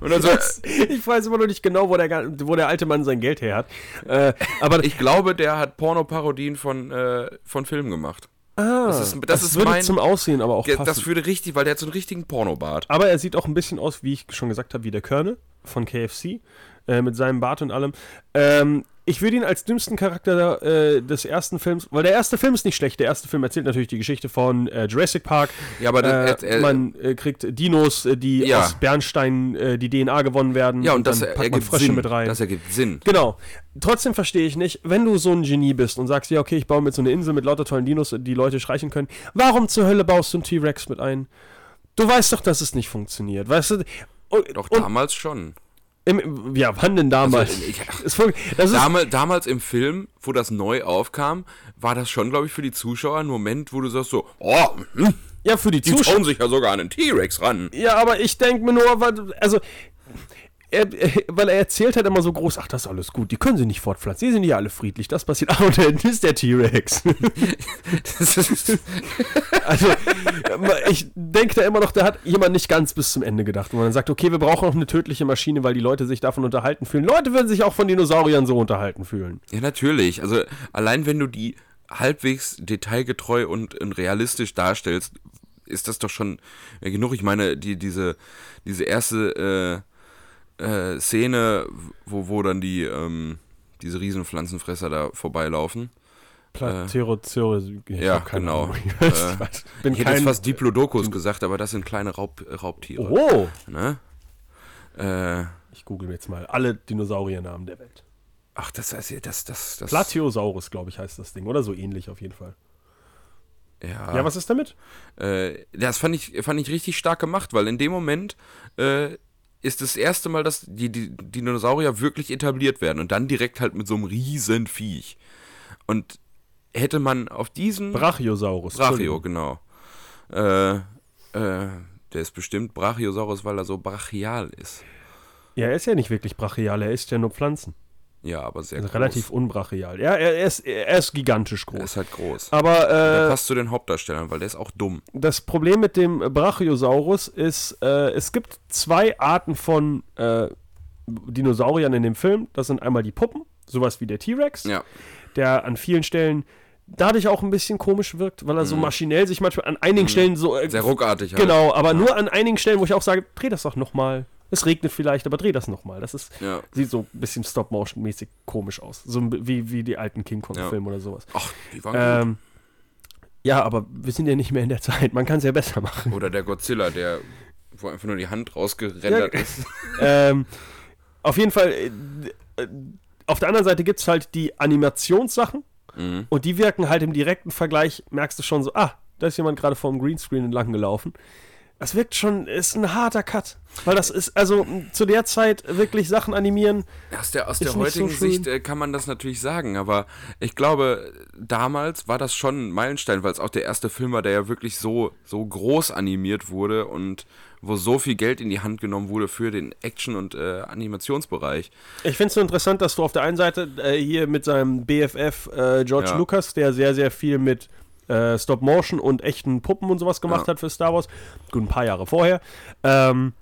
Speaker 5: Und dann so,
Speaker 4: Ich weiß immer noch nicht genau, wo der, wo der alte Mann sein Geld her hat. Äh, aber
Speaker 5: ich glaube, der hat Pornoparodien von, äh, von Filmen gemacht.
Speaker 4: Ah,
Speaker 5: das ist- das ist
Speaker 4: würde
Speaker 5: mein-
Speaker 4: zum Aussehen aber auch passen.
Speaker 5: Das würde richtig, weil der hat so einen richtigen Pornobart.
Speaker 4: aber er sieht auch ein bisschen aus, wie ich schon gesagt habe, wie der Colonel von KFC. Äh, mit seinem Bart und allem. Ähm, ich würde ihn als dümmsten Charakter äh, des ersten Films, weil der erste Film ist nicht schlecht. Der erste Film erzählt natürlich die Geschichte von äh, Jurassic Park.
Speaker 5: Ja, aber das-
Speaker 4: äh, man äh, kriegt Dinos, äh, die
Speaker 5: Ja.
Speaker 4: aus Bernstein die DNA gewonnen werden.
Speaker 5: Ja, und das
Speaker 4: dann packt man Frösche
Speaker 5: Sinn.
Speaker 4: mit rein.
Speaker 5: Das ergibt Sinn.
Speaker 4: Genau. Trotzdem verstehe ich nicht, wenn du so ein Genie bist und sagst, ja, okay, ich baue mir jetzt so eine Insel mit lauter tollen Dinos, die Leute streichen können, warum zur Hölle baust du einen T-Rex mit ein? Du weißt doch, dass es nicht funktioniert, weißt du? Und,
Speaker 5: Doch
Speaker 4: und
Speaker 5: damals schon.
Speaker 4: Im, ja, wann denn damals?
Speaker 5: Also, Damals, damals im Film, wo das neu aufkam, war das schon, glaube ich, für die Zuschauer ein Moment, wo du sagst so, oh, hm,
Speaker 4: ja, für die
Speaker 5: die
Speaker 4: Zuschauer.
Speaker 5: trauen sich ja sogar an einen T-Rex ran.
Speaker 4: Ja, aber ich denke mir nur, also, er, er, weil er erzählt halt immer so groß, ach, das ist alles gut, die können sie nicht fortpflanzen, die sind ja alle friedlich, das passiert. Ah, und dann ist der T-Rex. Also, ich denke da immer noch, da hat jemand nicht ganz bis zum Ende gedacht. Und man dann sagt, okay, wir brauchen noch eine tödliche Maschine, weil die Leute sich davon unterhalten fühlen. Leute würden sich auch von Dinosauriern so unterhalten fühlen.
Speaker 5: Ja, natürlich. Also allein wenn du die halbwegs detailgetreu und, und realistisch darstellst, ist das doch schon äh, genug. Ich meine, die, diese, diese erste äh, äh, Szene, wo, wo dann die, ähm, diese Riesenpflanzenfresser da vorbeilaufen.
Speaker 4: Platerozeure. ich
Speaker 5: ja, genau. Äh,
Speaker 4: Ich bin
Speaker 5: Ich hätte jetzt fast Diplodocus gesagt, aber das sind kleine Raub, Raubtiere.
Speaker 4: Oh!
Speaker 5: Ne? Äh,
Speaker 4: Ich google jetzt mal alle Dinosauriernamen der Welt.
Speaker 5: ach, das heißt ja, das, das, das.
Speaker 4: Platyosaurus, glaube ich, heißt das Ding. Oder so ähnlich auf jeden Fall.
Speaker 5: Ja,
Speaker 4: Ja, was ist damit?
Speaker 5: Äh, das fand ich, fand ich richtig stark gemacht, weil in dem Moment äh, ist das erste Mal, dass die, die Dinosaurier wirklich etabliert werden und dann direkt halt mit so einem riesen Viech. Und hätte man auf diesen
Speaker 4: Brachiosaurus.
Speaker 5: Brachio, genau. Äh, äh, der ist bestimmt Brachiosaurus, weil er so brachial ist.
Speaker 4: Ja, er ist ja nicht wirklich brachial, er isst ja nur Pflanzen.
Speaker 5: Ja, aber sehr
Speaker 4: Also
Speaker 5: groß.
Speaker 4: relativ unbrachial. Ja, er, er, ist, er ist gigantisch
Speaker 5: Er
Speaker 4: groß.
Speaker 5: ist halt groß.
Speaker 4: Aber
Speaker 5: Der
Speaker 4: äh,
Speaker 5: passt zu den Hauptdarstellern, weil der ist auch dumm.
Speaker 4: das Problem mit dem Brachiosaurus ist, äh, es gibt zwei Arten von äh, Dinosauriern in dem Film. Das sind einmal die Puppen, sowas wie der T-Rex,
Speaker 5: Ja.
Speaker 4: der an vielen Stellen dadurch auch ein bisschen komisch wirkt, weil er so
Speaker 5: Mhm.
Speaker 4: maschinell sich manchmal an einigen Stellen so. Äh,
Speaker 5: Sehr ruckartig halt.
Speaker 4: Genau, aber nur an einigen Stellen, wo ich auch sage, dreh das doch nochmal. Es regnet vielleicht, aber dreh das nochmal. Das ist,
Speaker 5: Ja.
Speaker 4: sieht so ein bisschen Stop-Motion-mäßig komisch aus. So wie, wie die alten King Kong-Filme oder sowas.
Speaker 5: Ach, die waren.
Speaker 4: Ähm, ja, aber wir sind ja nicht mehr in der Zeit. Man kann es ja besser machen.
Speaker 5: Oder der Godzilla, der, wo einfach nur die Hand rausgerendert
Speaker 4: Ja.
Speaker 5: ist.
Speaker 4: ähm, auf jeden Fall, äh, äh, auf der anderen Seite gibt es halt die Animationssachen
Speaker 5: Mhm.
Speaker 4: und die wirken halt im direkten Vergleich, merkst du schon so, ah, da ist jemand gerade vorm Greenscreen entlang gelaufen. Das wirkt schon, ist ein harter Cut. Weil das ist, also zu der Zeit wirklich Sachen animieren.
Speaker 5: Aus der, aus der
Speaker 4: so
Speaker 5: heutigen
Speaker 4: schön.
Speaker 5: Sicht äh, kann man das natürlich sagen, aber ich glaube, damals war das schon ein Meilenstein, weil es auch der erste Film war, der ja wirklich so, so groß animiert wurde und wo so viel Geld in die Hand genommen wurde für den Action- und äh, Animationsbereich.
Speaker 4: Ich finde es so interessant, dass du auf der einen Seite äh, hier mit seinem BFF äh, George
Speaker 5: Ja.
Speaker 4: Lucas, der sehr, sehr viel mit äh, Stop-Motion und echten Puppen und sowas gemacht
Speaker 5: Ja.
Speaker 4: hat für Star Wars. Gut, ein paar Jahre vorher. Ähm,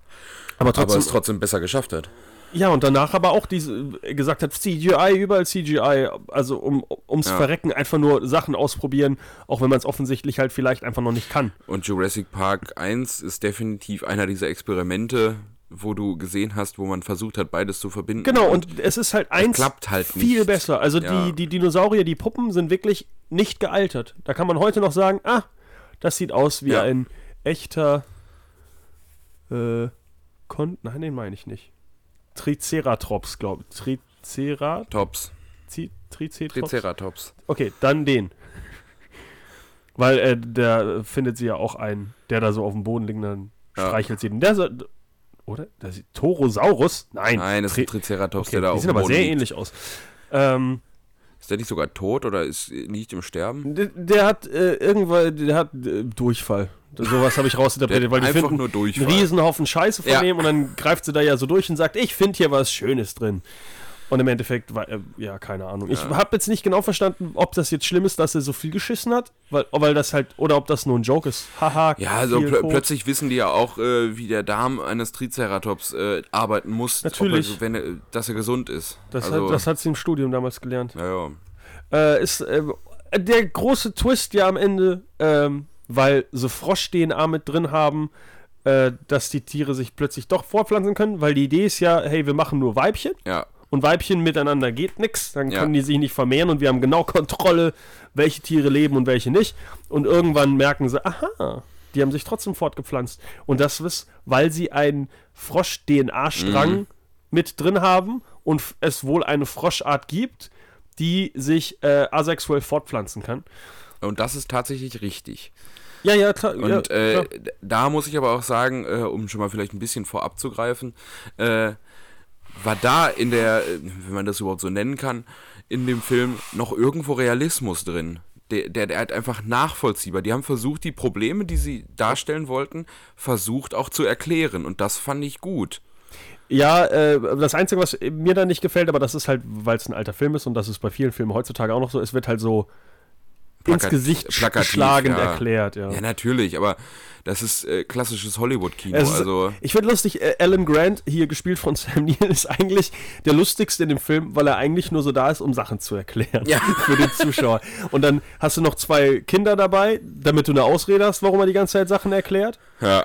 Speaker 4: aber
Speaker 5: aber
Speaker 4: trotzdem,
Speaker 5: es trotzdem besser geschafft hat.
Speaker 4: ja, und danach aber auch diese, äh, gesagt hat, CGI, überall CGI, also um, ums
Speaker 5: Ja.
Speaker 4: Verrecken einfach nur Sachen ausprobieren, auch wenn man es offensichtlich halt vielleicht einfach noch nicht kann.
Speaker 5: Und Jurassic Park 1 ist definitiv einer dieser Experimente, wo du gesehen hast, wo man versucht hat, beides zu verbinden.
Speaker 4: Genau, und es ist halt eins
Speaker 5: klappt halt
Speaker 4: viel
Speaker 5: nicht.
Speaker 4: besser. Also
Speaker 5: Ja.
Speaker 4: die, die Dinosaurier, die Puppen sind wirklich nicht gealtert. Da kann man heute noch sagen, ah, das sieht aus wie
Speaker 5: Ja.
Speaker 4: ein echter äh, Kon Nein, den meine ich nicht. Triceratops, glaube ich. Tricera
Speaker 5: Tops.
Speaker 4: Zi- Triceratops?
Speaker 5: Triceratops.
Speaker 4: Okay, dann den. Weil äh, der findet sie ja auch ein, der da so auf dem Boden liegt, dann
Speaker 5: Ja.
Speaker 4: streichelt sie den. Der, oder? Das ist Torosaurus? Nein.
Speaker 5: Nein, das ist ein
Speaker 4: Tri-
Speaker 5: Triceratops,
Speaker 4: okay,
Speaker 5: der da
Speaker 4: die sehen aber sehr
Speaker 5: liegt.
Speaker 4: ähnlich aus. Ähm,
Speaker 5: Ist der nicht sogar tot oder ist liegt im Sterben?
Speaker 4: der, der hat äh, irgendwann, der hat äh, Durchfall. Sowas habe ich rausinterpretiert,
Speaker 5: Der
Speaker 4: weil die
Speaker 5: einfach
Speaker 4: finden
Speaker 5: nur
Speaker 4: einen
Speaker 5: Durchfall.
Speaker 4: Riesenhaufen Scheiße von
Speaker 5: Ja.
Speaker 4: dem und dann greift sie da ja so durch und sagt, ich finde hier was Schönes drin. Und im Endeffekt war, äh, ja, keine Ahnung. Ich
Speaker 5: Ja.
Speaker 4: habe jetzt nicht genau verstanden, ob das jetzt schlimm ist, dass er so viel geschissen hat, weil, weil das halt, oder ob das nur ein Joke ist. Haha,
Speaker 5: Ja, also plö
Speaker 4: Kot.
Speaker 5: plötzlich wissen die ja auch, äh, wie der Darm eines Triceratops äh, arbeiten muss,
Speaker 4: Natürlich.
Speaker 5: Er, wenn er, dass er gesund ist.
Speaker 4: Das,
Speaker 5: also,
Speaker 4: hat, das hat sie im Studium damals gelernt.
Speaker 5: ja, ja.
Speaker 4: Äh, ist äh, der große Twist ja am Ende, ähm, weil sie Frosch-DNA mit drin haben, äh, dass die Tiere sich plötzlich doch fortpflanzen können, weil die Idee ist ja, hey, wir machen nur Weibchen
Speaker 5: Ja.
Speaker 4: Und Weibchen miteinander geht nix, dann
Speaker 5: Ja.
Speaker 4: können die sich nicht vermehren und wir haben genau Kontrolle, welche Tiere leben und welche nicht. Und irgendwann merken sie, aha, die haben sich trotzdem fortgepflanzt. Und das ist, weil sie einen Frosch-DNA-Strang
Speaker 5: Mhm.
Speaker 4: mit drin haben und es wohl eine Froschart gibt, die sich äh, asexuell fortpflanzen kann.
Speaker 5: Und das ist tatsächlich richtig.
Speaker 4: Ja, ja, klar. ja,
Speaker 5: Und äh,
Speaker 4: klar.
Speaker 5: d- da muss ich aber auch sagen, äh, um schon mal vielleicht ein bisschen vorab zu greifen, äh, war da in der, äh, wenn man das überhaupt so nennen kann, in dem Film noch irgendwo Realismus drin. Der, der, der halt einfach nachvollziehbar. Die haben versucht, die Probleme, die sie darstellen wollten, versucht auch zu erklären. Und das fand ich gut.
Speaker 4: Ja, äh, das Einzige, was mir da nicht gefällt, aber das ist halt, weil es ein alter Film ist und das ist bei vielen Filmen heutzutage auch noch so, es wird halt so ins Gesicht
Speaker 5: plakativ,
Speaker 4: schlagend
Speaker 5: ja.
Speaker 4: erklärt, ja.
Speaker 5: Ja, natürlich, aber das ist äh, klassisches Hollywood-Kino. Also,
Speaker 4: ich finde lustig, äh, Alan Grant, hier gespielt von Sam Neill, ist eigentlich der lustigste in dem Film, weil er eigentlich nur so da ist, um Sachen zu erklären
Speaker 5: Ja.
Speaker 4: für den Zuschauer. Und dann hast du noch zwei Kinder dabei, damit du eine Ausrede hast, warum er die ganze Zeit Sachen erklärt.
Speaker 5: ja.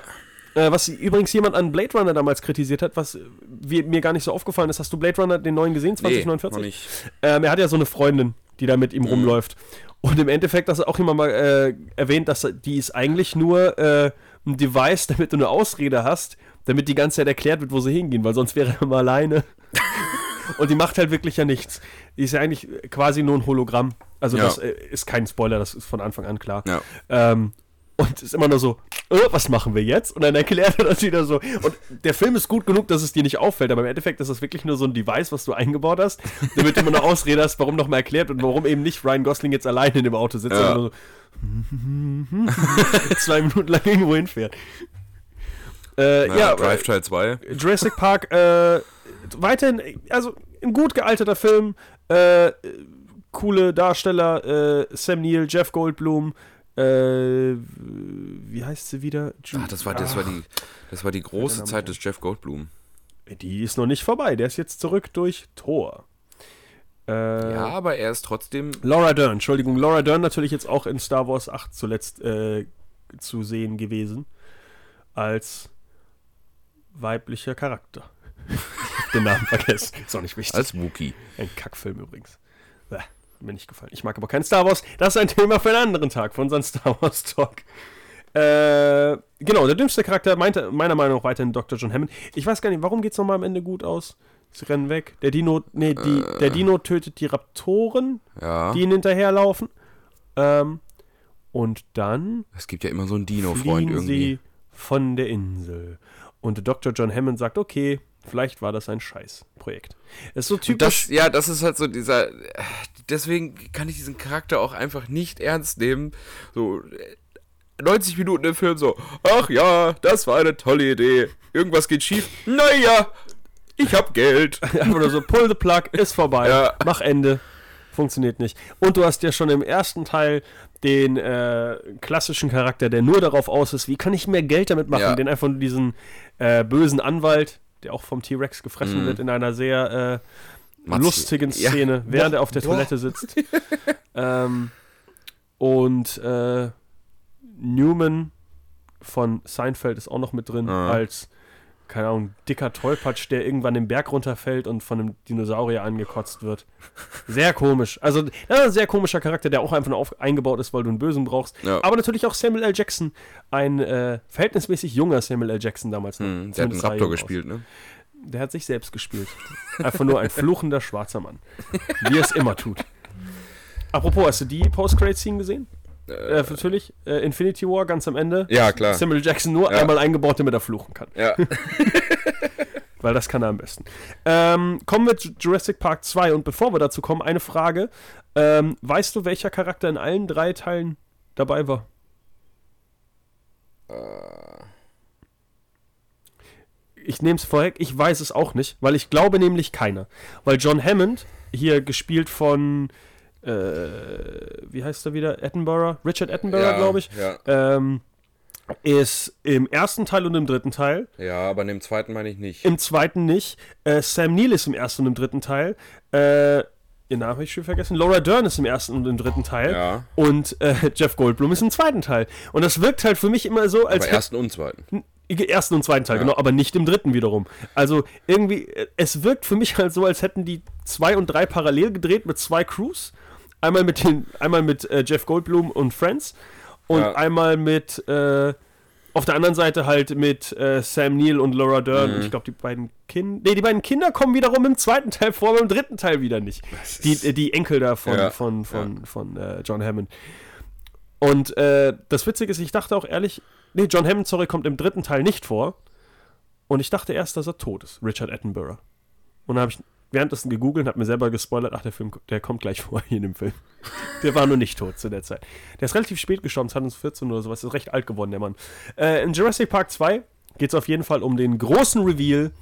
Speaker 4: Äh, was übrigens jemand an Blade Runner damals kritisiert hat, was wie, mir gar nicht so aufgefallen ist. Hast du Blade Runner den neuen gesehen,
Speaker 5: Nee,
Speaker 4: 2049?
Speaker 5: noch nicht.
Speaker 4: Ähm, er hat ja so eine Freundin, die da mit ihm
Speaker 5: Mhm.
Speaker 4: rumläuft. Und im Endeffekt, dass er auch jemand mal äh, erwähnt, dass die ist eigentlich nur äh, ein Device, damit du eine Ausrede hast, damit die ganze Zeit erklärt wird, wo sie hingehen, weil sonst wäre er immer alleine. Und die macht halt wirklich ja nichts. Die ist ja eigentlich quasi nur ein Hologramm. Also
Speaker 5: Ja.
Speaker 4: das äh, ist kein Spoiler, das ist von Anfang an klar.
Speaker 5: Ja.
Speaker 4: Ähm, und ist immer nur so, äh, was machen wir jetzt? Und dann erklärt er das wieder so. Und der Film ist gut genug, dass es dir nicht auffällt, aber im Endeffekt ist das wirklich nur so ein Device, was du eingebaut hast, damit du immer eine Ausrede hast, warum nochmal erklärt und warum eben nicht Ryan Gosling jetzt alleine in dem Auto sitzt,
Speaker 5: Ja.
Speaker 4: sondern so zwei Minuten lang irgendwo hinfährt. Äh,
Speaker 5: Ja,
Speaker 4: ja,
Speaker 5: Drive Teil 2.
Speaker 4: Jurassic Park, äh, weiterhin, also ein gut gealterter Film, äh, coole Darsteller, äh, Sam Neill, Jeff Goldblum, äh, wie heißt sie wieder? Ju-
Speaker 5: Ach, das war, das war die, das war die große Zeit des Jeff Goldblum.
Speaker 4: Die ist noch nicht vorbei, der ist jetzt zurück durch Thor. Äh,
Speaker 5: Ja, aber er ist trotzdem.
Speaker 4: Laura Dern, Entschuldigung, Laura Dern natürlich jetzt auch in Star Wars 8 zuletzt äh, zu sehen gewesen. Als weiblicher Charakter. Den Namen vergessen. Ist auch nicht wichtig.
Speaker 5: Als Wookie.
Speaker 4: Ein Kackfilm übrigens. Bäh, mir nicht gefallen. Ich mag aber kein Star Wars. Das ist ein Thema für einen anderen Tag, für unseren Star Wars Talk. Äh, genau, der dümmste Charakter meinte, meiner Meinung nach weiterhin Dr. John Hammond. Ich weiß gar nicht, warum geht's nochmal am Ende gut aus? Sie rennen weg. Der Dino, nee, die, der Dino tötet die Raptoren,
Speaker 5: Ja.
Speaker 4: die ihn hinterherlaufen. Ähm, und dann
Speaker 5: Es gibt ja immer so einen Dino-Freund irgendwie.
Speaker 4: sie von der Insel. Und Dr. John Hammond sagt, okay, vielleicht war das ein Scheißprojekt. Ist so typisch.
Speaker 5: das, ja, das ist halt so dieser. Deswegen kann ich diesen Charakter auch einfach nicht ernst nehmen. So. äh, 90 Minuten im Film so, ach ja, das war eine tolle Idee. Irgendwas geht schief. Naja, ich hab Geld.
Speaker 4: Einfach nur so, pull the plug, ist vorbei.
Speaker 5: Ja.
Speaker 4: Mach Ende. Funktioniert nicht. Und du hast ja schon im ersten Teil den äh, klassischen Charakter, der nur darauf aus ist, wie kann ich mehr Geld damit machen,
Speaker 5: Ja.
Speaker 4: den einfach nur diesen äh, bösen Anwalt, der auch vom T-Rex gefressen
Speaker 5: Mhm.
Speaker 4: wird, in einer sehr äh, lustigen
Speaker 5: Ja.
Speaker 4: Szene, während
Speaker 5: Boah.
Speaker 4: er auf der
Speaker 5: Boah.
Speaker 4: Toilette sitzt. ähm, und äh, Newman von Seinfeld ist auch noch mit drin,
Speaker 5: Ah.
Speaker 4: als, keine Ahnung, dicker Tollpatsch, der irgendwann den Berg runterfällt und von einem Dinosaurier angekotzt wird. Sehr komisch. Also, ist ein sehr komischer Charakter, der auch einfach nur auf, eingebaut ist, weil du einen Bösen brauchst.
Speaker 5: Ja.
Speaker 4: Aber natürlich auch Samuel L. Jackson, ein äh, verhältnismäßig junger Samuel L. Jackson damals. noch.
Speaker 5: Hm, der hat einen Raptor gespielt, ne?
Speaker 4: Der hat sich selbst gespielt. Einfach nur ein fluchender schwarzer Mann. Wie er es immer tut. Apropos, hast du die Post-Credit-Scene gesehen? Äh, natürlich, äh, Infinity War ganz am Ende.
Speaker 5: Ja, klar.
Speaker 4: Samuel Jackson nur
Speaker 5: Ja.
Speaker 4: einmal eingebaut, damit er fluchen kann.
Speaker 5: Ja.
Speaker 4: Weil das kann er am besten. Ähm, kommen wir zu Jurassic Park 2 und bevor wir dazu kommen, eine Frage. Ähm, weißt du, welcher Charakter in allen drei Teilen dabei war? Ich nehme es vorweg, ich weiß es auch nicht, weil ich glaube nämlich keiner. Weil John Hammond, hier gespielt von, äh, wie heißt er wieder? Attenborough? Richard Attenborough,
Speaker 5: ja,
Speaker 4: glaube ich.
Speaker 5: Ja.
Speaker 4: Ähm, ist im ersten Teil und im dritten Teil.
Speaker 5: ja, aber dem zweiten meine ich nicht.
Speaker 4: Im zweiten nicht. Äh, Sam Neill ist im ersten und im dritten Teil. Äh, Ihr Name habe ich schon vergessen. Laura Dern ist im ersten und im dritten Teil.
Speaker 5: Ja.
Speaker 4: Und äh, Jeff Goldblum ist im zweiten Teil. Und das wirkt halt für mich immer so, als hätte-
Speaker 5: ersten und zweiten.
Speaker 4: ersten und zweiten Teil, genau, aber nicht im dritten wiederum. Also irgendwie, äh, es wirkt für mich halt so, als hätten die zwei und drei parallel gedreht mit zwei Crews. Einmal mit den, einmal mit äh, Jeff Goldblum und Friends und
Speaker 5: Ja.
Speaker 4: einmal mit äh, auf der anderen Seite halt mit äh, Sam Neill und Laura Dern.
Speaker 5: Mhm.
Speaker 4: Und ich glaube, die beiden Kinder. Nee, die beiden Kinder kommen wiederum im zweiten Teil vor, aber im dritten Teil wieder nicht. Die, die Enkel da von,
Speaker 5: Ja,
Speaker 4: von, von, von äh, John Hammond. Und äh, das Witzige ist, ich dachte auch ehrlich, nee, John Hammond, sorry, kommt im dritten Teil nicht vor. Und ich dachte erst, dass er tot ist, Richard Attenborough. Und dann habe ich währenddessen gegoogelt und habe mir selber gespoilert, ach, der Film, der kommt gleich vor hier in dem Film. Der war nur nicht tot zu der Zeit. Der ist relativ spät gestorben, 2014 oder sowas, ist recht alt geworden, der Mann. Äh, in Jurassic Park 2 geht es auf jeden Fall um den großen Reveal,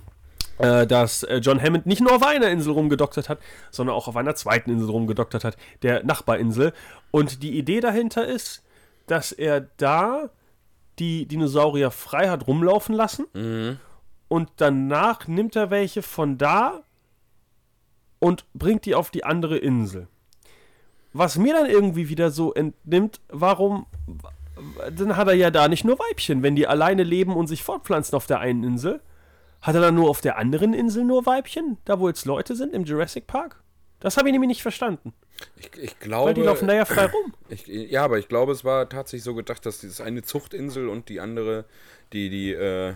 Speaker 4: äh, dass äh, John Hammond nicht nur auf einer Insel rumgedoktert hat, sondern auch auf einer zweiten Insel rumgedoktert hat, der Nachbarinsel. Und die Idee dahinter ist, dass er da die Dinosaurier frei hat rumlaufen lassen und danach nimmt er welche von da und bringt die auf die andere Insel. Was mir dann irgendwie wieder so entnimmt, warum dann hat er ja da nicht nur Weibchen, wenn die alleine leben und sich fortpflanzen auf der einen Insel. Hat er dann nur auf der anderen Insel nur Weibchen, da wo jetzt Leute sind im Jurassic Park? Das habe ich nämlich nicht verstanden.
Speaker 5: Ich, ich
Speaker 4: Weil
Speaker 5: glaube.
Speaker 4: die laufen da ja frei rum.
Speaker 5: Ich, ja, aber ich glaube, es war tatsächlich so gedacht, dass dieses eine Zuchtinsel und die andere, die, die, äh,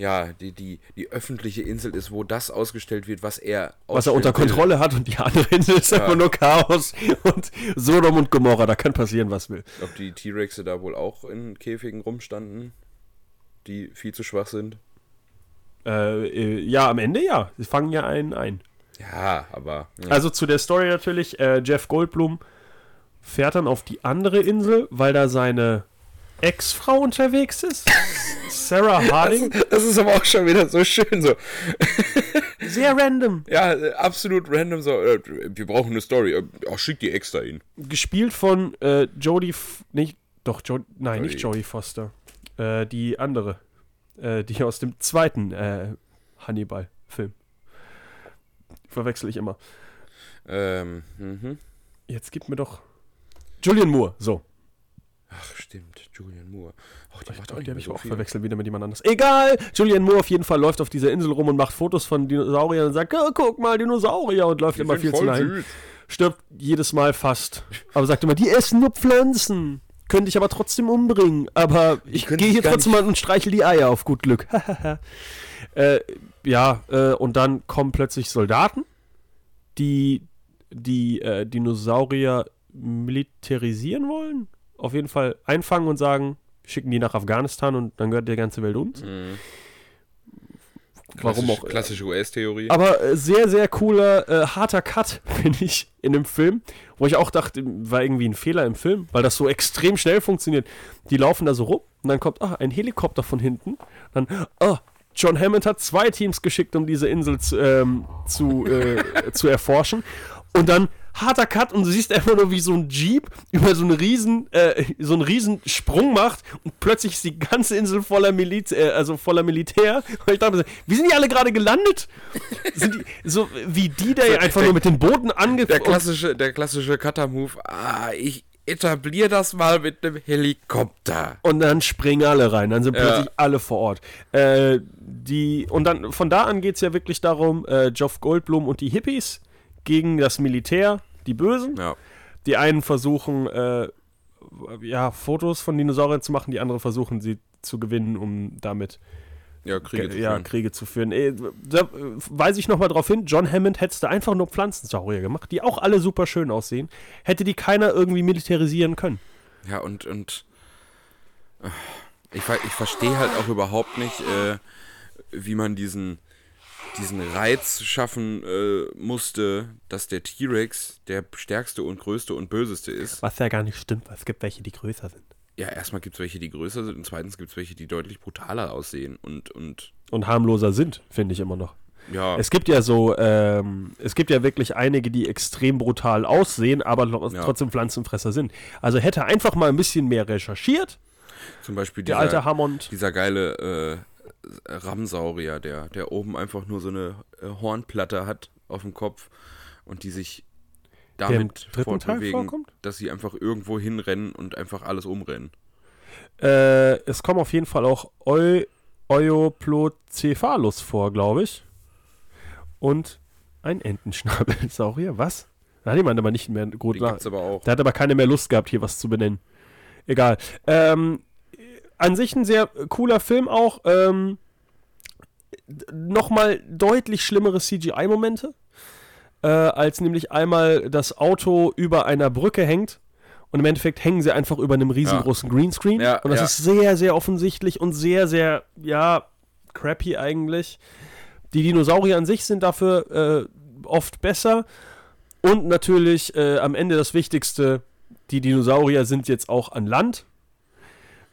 Speaker 5: ja, die, die, die öffentliche Insel ist, wo das ausgestellt wird, was er
Speaker 4: Was er unter
Speaker 5: will.
Speaker 4: Kontrolle hat und die andere Insel ist einfach nur Chaos und Sodom und Gomorra, da kann passieren, was will.
Speaker 5: Ob die T-Rexe da wohl auch in Käfigen rumstanden, die viel zu schwach sind.
Speaker 4: Äh, äh, ja, am Ende ja. Sie fangen ja einen ein.
Speaker 5: Ja, aber. Ja.
Speaker 4: Also zu der Story natürlich, äh, Jeff Goldblum fährt dann auf die andere Insel, weil da seine Ex-Frau unterwegs ist. Sarah Harding.
Speaker 5: das ist aber auch schon wieder so schön so.
Speaker 4: Sehr random.
Speaker 5: Ja, absolut random so. äh, Wir brauchen eine Story. Äh, Ach, schick die extra hin.
Speaker 4: Gespielt von äh, Jodie, nicht, doch, jo nein, nicht
Speaker 5: Jodie.
Speaker 4: Jodie Foster. Äh, die andere. Äh, die aus dem zweiten äh, Hannibal-Film. Verwechsel ich immer.
Speaker 5: Ähm, mhm.
Speaker 4: Jetzt gib mir doch. Julian Moore, so.
Speaker 5: Ach, stimmt. Julian Moore. Ach, die
Speaker 4: Ich
Speaker 5: macht auch
Speaker 4: die habe ich
Speaker 5: mehr
Speaker 4: auch
Speaker 5: so viel.
Speaker 4: verwechselt wieder mit jemand anders. Egal! Julian Moore auf jeden Fall läuft auf dieser Insel rum und macht Fotos von Dinosauriern und sagt, "Oh, guck mal, Dinosaurier und läuft
Speaker 5: Die
Speaker 4: immer viel zu
Speaker 5: süß.
Speaker 4: Stirbt jedes Mal fast. Aber sagt immer, die essen nur Pflanzen. Könnte ich aber trotzdem umbringen. Aber ich gehe hier trotzdem mal und streichel die Eier auf gut Glück. äh, ja, äh, und dann kommen plötzlich Soldaten, die die äh, Dinosaurier militarisieren wollen. Auf jeden Fall einfangen und sagen, schicken die nach Afghanistan und dann gehört die ganze Welt uns.
Speaker 5: Mhm.
Speaker 4: Warum
Speaker 5: Klassisch-
Speaker 4: auch-
Speaker 5: Klassische US-Theorie.
Speaker 4: Aber äh, sehr, sehr cooler, äh, harter Cut, finde ich, in dem Film. Wo ich auch dachte, war irgendwie ein Fehler im Film, weil das so extrem schnell funktioniert. Die laufen da so rum und dann kommt ah, ein Helikopter von hinten. Dann, ah, John Hammond hat zwei Teams geschickt, um diese Insel zu, ähm, zu, äh, zu erforschen. Und dann harter Cut und du siehst einfach nur, wie so ein Jeep über so einen riesen, äh, so einen riesen Sprung macht und plötzlich ist die ganze Insel voller Miliz, äh, also voller Militär. Und ich dachte, wie sind die alle gerade gelandet? Sind die, so wie die da einfach nur mit den Booten
Speaker 5: der
Speaker 4: angefangen
Speaker 5: klassische, der klassische Cutter-Move. Ah, ich etabliere das mal mit einem Helikopter.
Speaker 4: und dann springen alle rein, dann sind
Speaker 5: Ja.
Speaker 4: plötzlich alle vor Ort. Äh, die, und dann von da an geht es ja wirklich darum, äh, Geoff Goldblum und die Hippies gegen das Militär, die Bösen.
Speaker 5: Ja.
Speaker 4: Die einen versuchen, äh, ja, Fotos von Dinosauriern zu machen, die anderen versuchen, sie zu gewinnen, um damit
Speaker 5: Ja, Kriege zu
Speaker 4: ja,
Speaker 5: führen.
Speaker 4: Kriege zu führen. Äh, da weise ich nochmal drauf hin, John Hammond hätte da einfach nur Pflanzensaurier gemacht, die auch alle super schön aussehen. Hätte die keiner irgendwie militarisieren können.
Speaker 5: Ja, und, und äh, ich, ich verstehe halt auch überhaupt nicht, äh, wie man diesen, diesen Reiz schaffen äh, musste, dass der T-Rex der stärkste und größte und böseste ist.
Speaker 4: Was ja gar nicht stimmt, weil es gibt welche, die größer sind.
Speaker 5: Ja, erstmal gibt es welche, die größer sind und zweitens gibt es welche, die deutlich brutaler aussehen und, und
Speaker 4: Und harmloser sind, finde ich immer noch.
Speaker 5: ja,
Speaker 4: Es gibt ja so, ähm, es gibt ja wirklich einige, die extrem brutal aussehen, aber
Speaker 5: Ja.
Speaker 4: trotzdem Pflanzenfresser sind. Also hätte einfach mal ein bisschen mehr recherchiert,
Speaker 5: zum Beispiel
Speaker 4: der
Speaker 5: dieser,
Speaker 4: alte Hammond.
Speaker 5: dieser geile äh, Ramsaurier, der, der oben einfach nur so eine äh, Hornplatte hat auf dem Kopf und die sich damit fortbewegen, dass sie einfach irgendwo hinrennen und einfach alles umrennen.
Speaker 4: Äh, es kommen auf jeden Fall auch Eu Euplocephalus vor, glaube ich. Und ein Entenschnabelsaurier. Was? Da hat jemand aber nicht mehr gut. Der hat aber keine mehr Lust gehabt, hier was zu benennen. Egal. Ähm, an sich ein sehr cooler Film auch. Ähm, Nochmal deutlich schlimmere CGI-Momente. Äh, als nämlich einmal das Auto über einer Brücke hängt. Und im Endeffekt hängen sie einfach über einem riesengroßen Greenscreen.
Speaker 5: Ja,
Speaker 4: und das
Speaker 5: ja.
Speaker 4: ist sehr, sehr offensichtlich und sehr, sehr, ja, crappy eigentlich. Die Dinosaurier an sich sind dafür äh, oft besser. Und natürlich äh, am Ende das Wichtigste, die Dinosaurier sind jetzt auch an Land.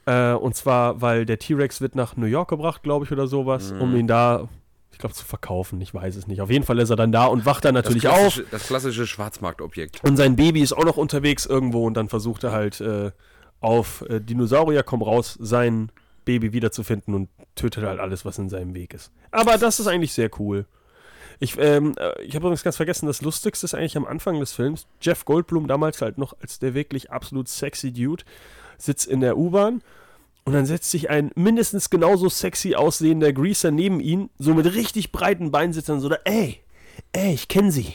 Speaker 4: Äh, und zwar, weil der T-Rex wird nach New York gebracht, glaube ich, oder sowas, um
Speaker 5: Mhm.
Speaker 4: ihn da, ich glaube, zu verkaufen. Ich weiß es nicht. Auf jeden Fall ist er dann da und wacht dann natürlich
Speaker 5: das
Speaker 4: auf.
Speaker 5: Das klassische Schwarzmarktobjekt.
Speaker 4: Und sein Baby ist auch noch unterwegs irgendwo und dann versucht er halt äh, auf äh, Dinosaurier, komm raus, sein Baby wiederzufinden und tötet halt alles, was in seinem Weg ist. Aber das ist eigentlich sehr cool. Ich, ähm, äh, ich habe übrigens ganz vergessen, das Lustigste ist eigentlich am Anfang des Films. Jeff Goldblum, damals halt noch als der wirklich absolut sexy Dude, sitzt in der U-Bahn und dann setzt sich ein mindestens genauso sexy aussehender Greaser neben ihn, so mit richtig breiten Beinen sitzt dann so da, ey, ey, ich kenne sie.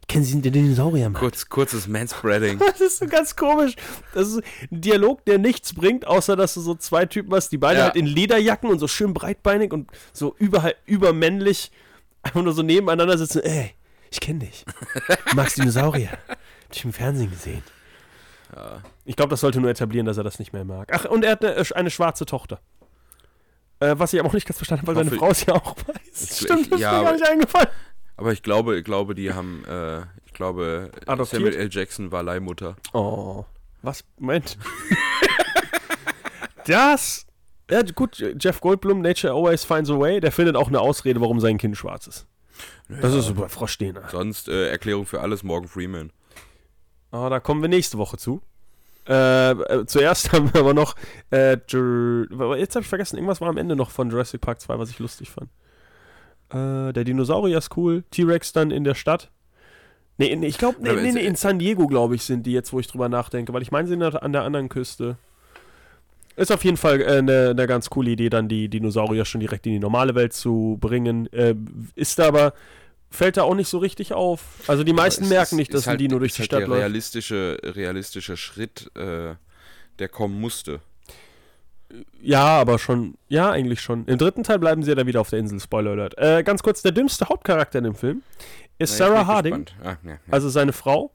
Speaker 4: Ich kenne sie, den Dinosaurier, Mann.
Speaker 5: Kurz, kurzes Manspreading.
Speaker 4: Das ist so ganz komisch. Das ist ein Dialog, der nichts bringt, außer dass du so zwei Typen hast, die beide
Speaker 5: Ja.
Speaker 4: halt in Lederjacken und so schön breitbeinig und so über, übermännlich einfach nur so nebeneinander sitzen. Ey, ich kenne dich. Du magst Dinosaurier. Hab dich im Fernsehen gesehen. Ich glaube, das sollte nur etablieren, dass er das nicht mehr mag. Ach, und er hat eine, eine schwarze Tochter. Äh, was ich aber auch nicht ganz verstanden habe, weil seine Frau es ja auch weiß.
Speaker 5: Ich-
Speaker 4: Stimmt, das
Speaker 5: ja,
Speaker 4: ist mir gar nicht eingefallen.
Speaker 5: Aber ich glaube, ich glaube, die haben, äh, ich glaube,
Speaker 4: Adoptiert?
Speaker 5: Samuel L. Jackson war Leihmutter.
Speaker 4: Oh. Was? Moment. das. Ja, gut, Jeff Goldblum, Nature Always Finds a Way, der findet auch eine Ausrede, warum sein Kind schwarz ist. Das ist super, Frau Stehner.
Speaker 5: Sonst äh, Erklärung für alles, Morgan Freeman.
Speaker 4: Oh, da kommen wir nächste Woche zu. Äh, äh, zuerst haben wir aber noch. Äh, jetzt habe ich vergessen, irgendwas war am Ende noch von Jurassic Park 2, was ich lustig fand. Äh, der Dinosaurier ist cool. T-Rex dann in der Stadt. Nee, nee ich glaube, nee,
Speaker 5: Aber
Speaker 4: nee, nee, in San Diego, glaube ich, sind die jetzt, wo ich drüber nachdenke, weil ich meine, sie sind an der anderen Küste. Ist auf jeden Fall äh, eine eine ganz coole Idee, dann die Dinosaurier schon direkt in die normale Welt zu bringen. Äh, ist aber, fällt da auch nicht so richtig auf. Also die meisten merken
Speaker 5: ist-
Speaker 4: nicht, dass ein
Speaker 5: halt,
Speaker 4: Dino durch
Speaker 5: ist
Speaker 4: die
Speaker 5: halt
Speaker 4: Stadt
Speaker 5: der
Speaker 4: läuft.
Speaker 5: realistische, realistische Schritt, äh, der kommen musste.
Speaker 4: Ja, aber schon, ja, eigentlich schon. Im dritten Teil bleiben sie ja dann wieder auf der Insel, Spoiler Alert. Äh, ganz kurz, der dümmste Hauptcharakter in dem Film ist
Speaker 5: Na,
Speaker 4: Sarah Harding.
Speaker 5: Ah, ja, ja.
Speaker 4: also seine Frau,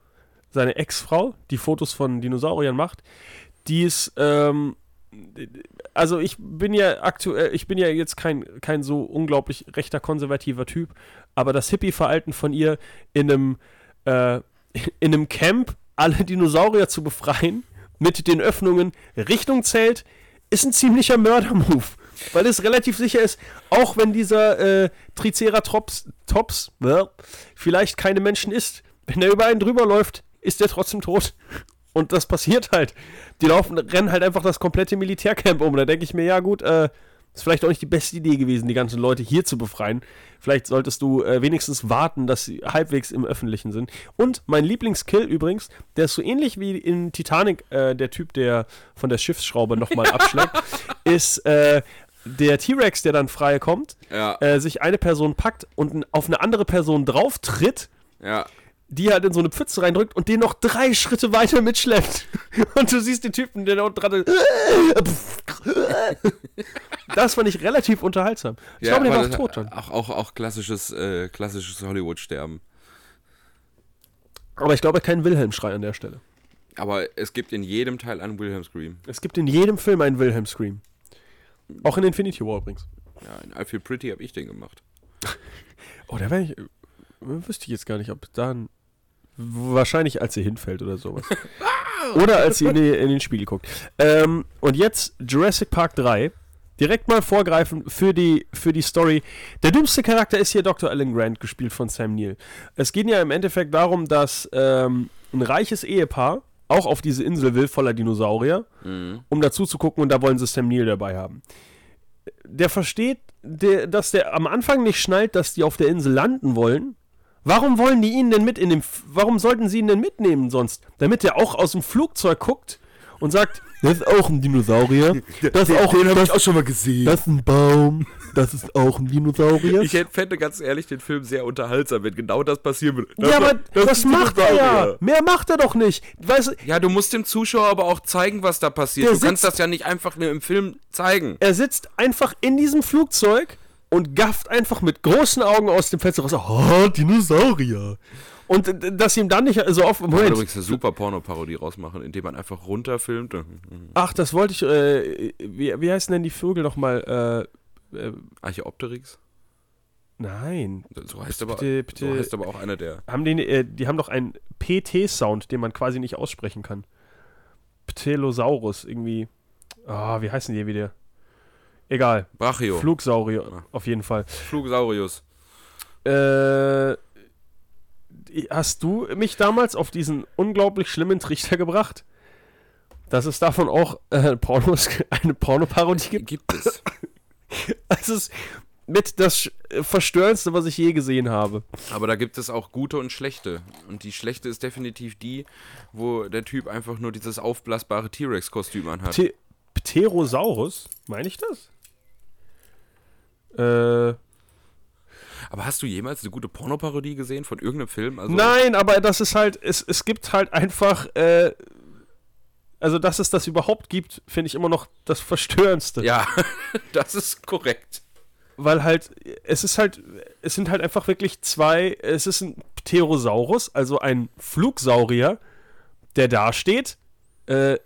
Speaker 4: seine Ex-Frau, die Fotos von Dinosauriern macht. Die ist, ähm, also ich bin ja aktuell, ich bin ja jetzt kein, kein so unglaublich rechter konservativer Typ, aber das Hippie-Verhalten von ihr in einem, äh, in einem Camp alle Dinosaurier zu befreien, mit den Öffnungen Richtung Zelt, ist ein ziemlicher Mörder-Move. Weil es relativ sicher ist, auch wenn dieser äh, Triceratops Tops, äh, vielleicht keine Menschen ist, wenn er über einen drüber läuft, ist er trotzdem tot. Und das passiert halt. Die laufen, rennen halt einfach das komplette Militärcamp um. Da denke ich mir, ja gut, äh, ist vielleicht auch nicht die beste Idee gewesen, die ganzen Leute hier zu befreien. Vielleicht solltest du äh, wenigstens warten, dass sie halbwegs im Öffentlichen sind. Und mein Lieblingskill übrigens, der ist so ähnlich wie in Titanic, äh, der Typ, der von der Schiffsschraube nochmal abschlägt, ist äh, der T-Rex, der dann frei kommt,
Speaker 5: Ja,
Speaker 4: äh, sich eine Person packt und auf eine andere Person drauf tritt
Speaker 5: ja.
Speaker 4: Die halt in so eine Pfütze reindrückt und den noch drei Schritte weiter mitschleppt. Und du siehst den Typen, der da unten dran Das fand ich relativ unterhaltsam. Ich
Speaker 5: ja,
Speaker 4: glaube, der war auch tot dann.
Speaker 5: Auch, auch, auch klassisches, äh, klassisches Hollywood-Sterben.
Speaker 4: Aber ich glaube, er keinen Wilhelm-Schrei an der Stelle.
Speaker 5: Aber es gibt in jedem Teil einen Wilhelm Scream.
Speaker 4: Es gibt in jedem Film einen Wilhelm-Scream. Auch in Infinity War übrigens.
Speaker 5: Ja, in I Feel Pretty habe ich den gemacht.
Speaker 4: Oh, da wäre ich. Wüsste ich jetzt gar nicht, ob dann. Wahrscheinlich, als sie hinfällt oder sowas. oder als sie in, die, in den Spiegel guckt. Ähm, und jetzt Jurassic Park 3. Direkt mal vorgreifen für die, für die Story. Der dümmste Charakter ist hier Dr. Alan Grant, gespielt von Sam Neill. Es geht ja im Endeffekt darum, dass ähm, ein reiches Ehepaar auch auf diese Insel will, voller Dinosaurier,
Speaker 5: Mhm.
Speaker 4: um dazu zu gucken und da wollen sie Sam Neill dabei haben. Der versteht, der, dass der am Anfang nicht schnallt, dass die auf der Insel landen wollen, Warum wollen die ihn denn mit in dem. F warum sollten sie ihn denn mitnehmen sonst? Damit er auch aus dem Flugzeug guckt und sagt: Das ist auch ein Dinosaurier. Das ist auch, das,
Speaker 5: auch schon mal gesehen.
Speaker 4: das ist ein Baum. Das ist auch ein Dinosaurier.
Speaker 5: ich fände ganz ehrlich den Film sehr unterhaltsam, wenn genau das passieren würde.
Speaker 4: ja, aber das,
Speaker 5: ein
Speaker 4: macht er ja. Mehr macht er doch nicht. Weißt
Speaker 5: Ja, du musst dem Zuschauer aber auch zeigen, was da passiert. Du kannst
Speaker 4: sitzt-
Speaker 5: das ja nicht einfach nur im Film zeigen.
Speaker 4: er sitzt einfach in diesem Flugzeug und gafft einfach mit großen Augen aus dem Fenster raus. Oh, Dinosaurier. Und dass ihm dann nicht so oft.
Speaker 5: Man kann
Speaker 4: Moment,
Speaker 5: übrigens eine super Porno-Parodie rausmachen, indem man einfach runterfilmt.
Speaker 4: ach, das wollte ich. Äh, wie, wie heißen denn die Vögel nochmal? Äh, äh,
Speaker 5: Archeopteryx?
Speaker 4: nein.
Speaker 5: So heißt, aber,
Speaker 4: Bitte, bitte.
Speaker 5: so heißt aber auch einer der.
Speaker 4: Haben die, äh, die haben doch einen PT-Sound, den man quasi nicht aussprechen kann. Ptelosaurus, irgendwie. Ah, wie heißen die wieder? Egal.
Speaker 5: Brachio.
Speaker 4: Flugsaurier, auf jeden Fall.
Speaker 5: Flugsaurius.
Speaker 4: Äh, hast du mich damals auf diesen unglaublich schlimmen Trichter gebracht? Dass es davon auch äh, Pornos, eine Pornoparodie gibt?
Speaker 5: Gibt es.
Speaker 4: Das ist mit das äh, Verstörendste, was ich je gesehen habe.
Speaker 5: Aber da gibt es auch gute und schlechte. Und die schlechte ist definitiv die, wo der Typ einfach nur dieses aufblasbare T-Rex-Kostüm anhat.
Speaker 4: Pte Pterosaurus? Meine ich das? Äh,
Speaker 5: Aber hast du jemals eine gute Pornoparodie gesehen von irgendeinem Film? Also,
Speaker 4: nein, aber das ist halt, es, es gibt halt einfach, äh, also dass es das überhaupt gibt, finde ich immer noch das Verstörendste.
Speaker 5: Ja, das ist korrekt.
Speaker 4: weil halt, es ist halt, es sind halt einfach wirklich zwei, es ist ein Pterosaurus, also ein Flugsaurier, der da steht, äh,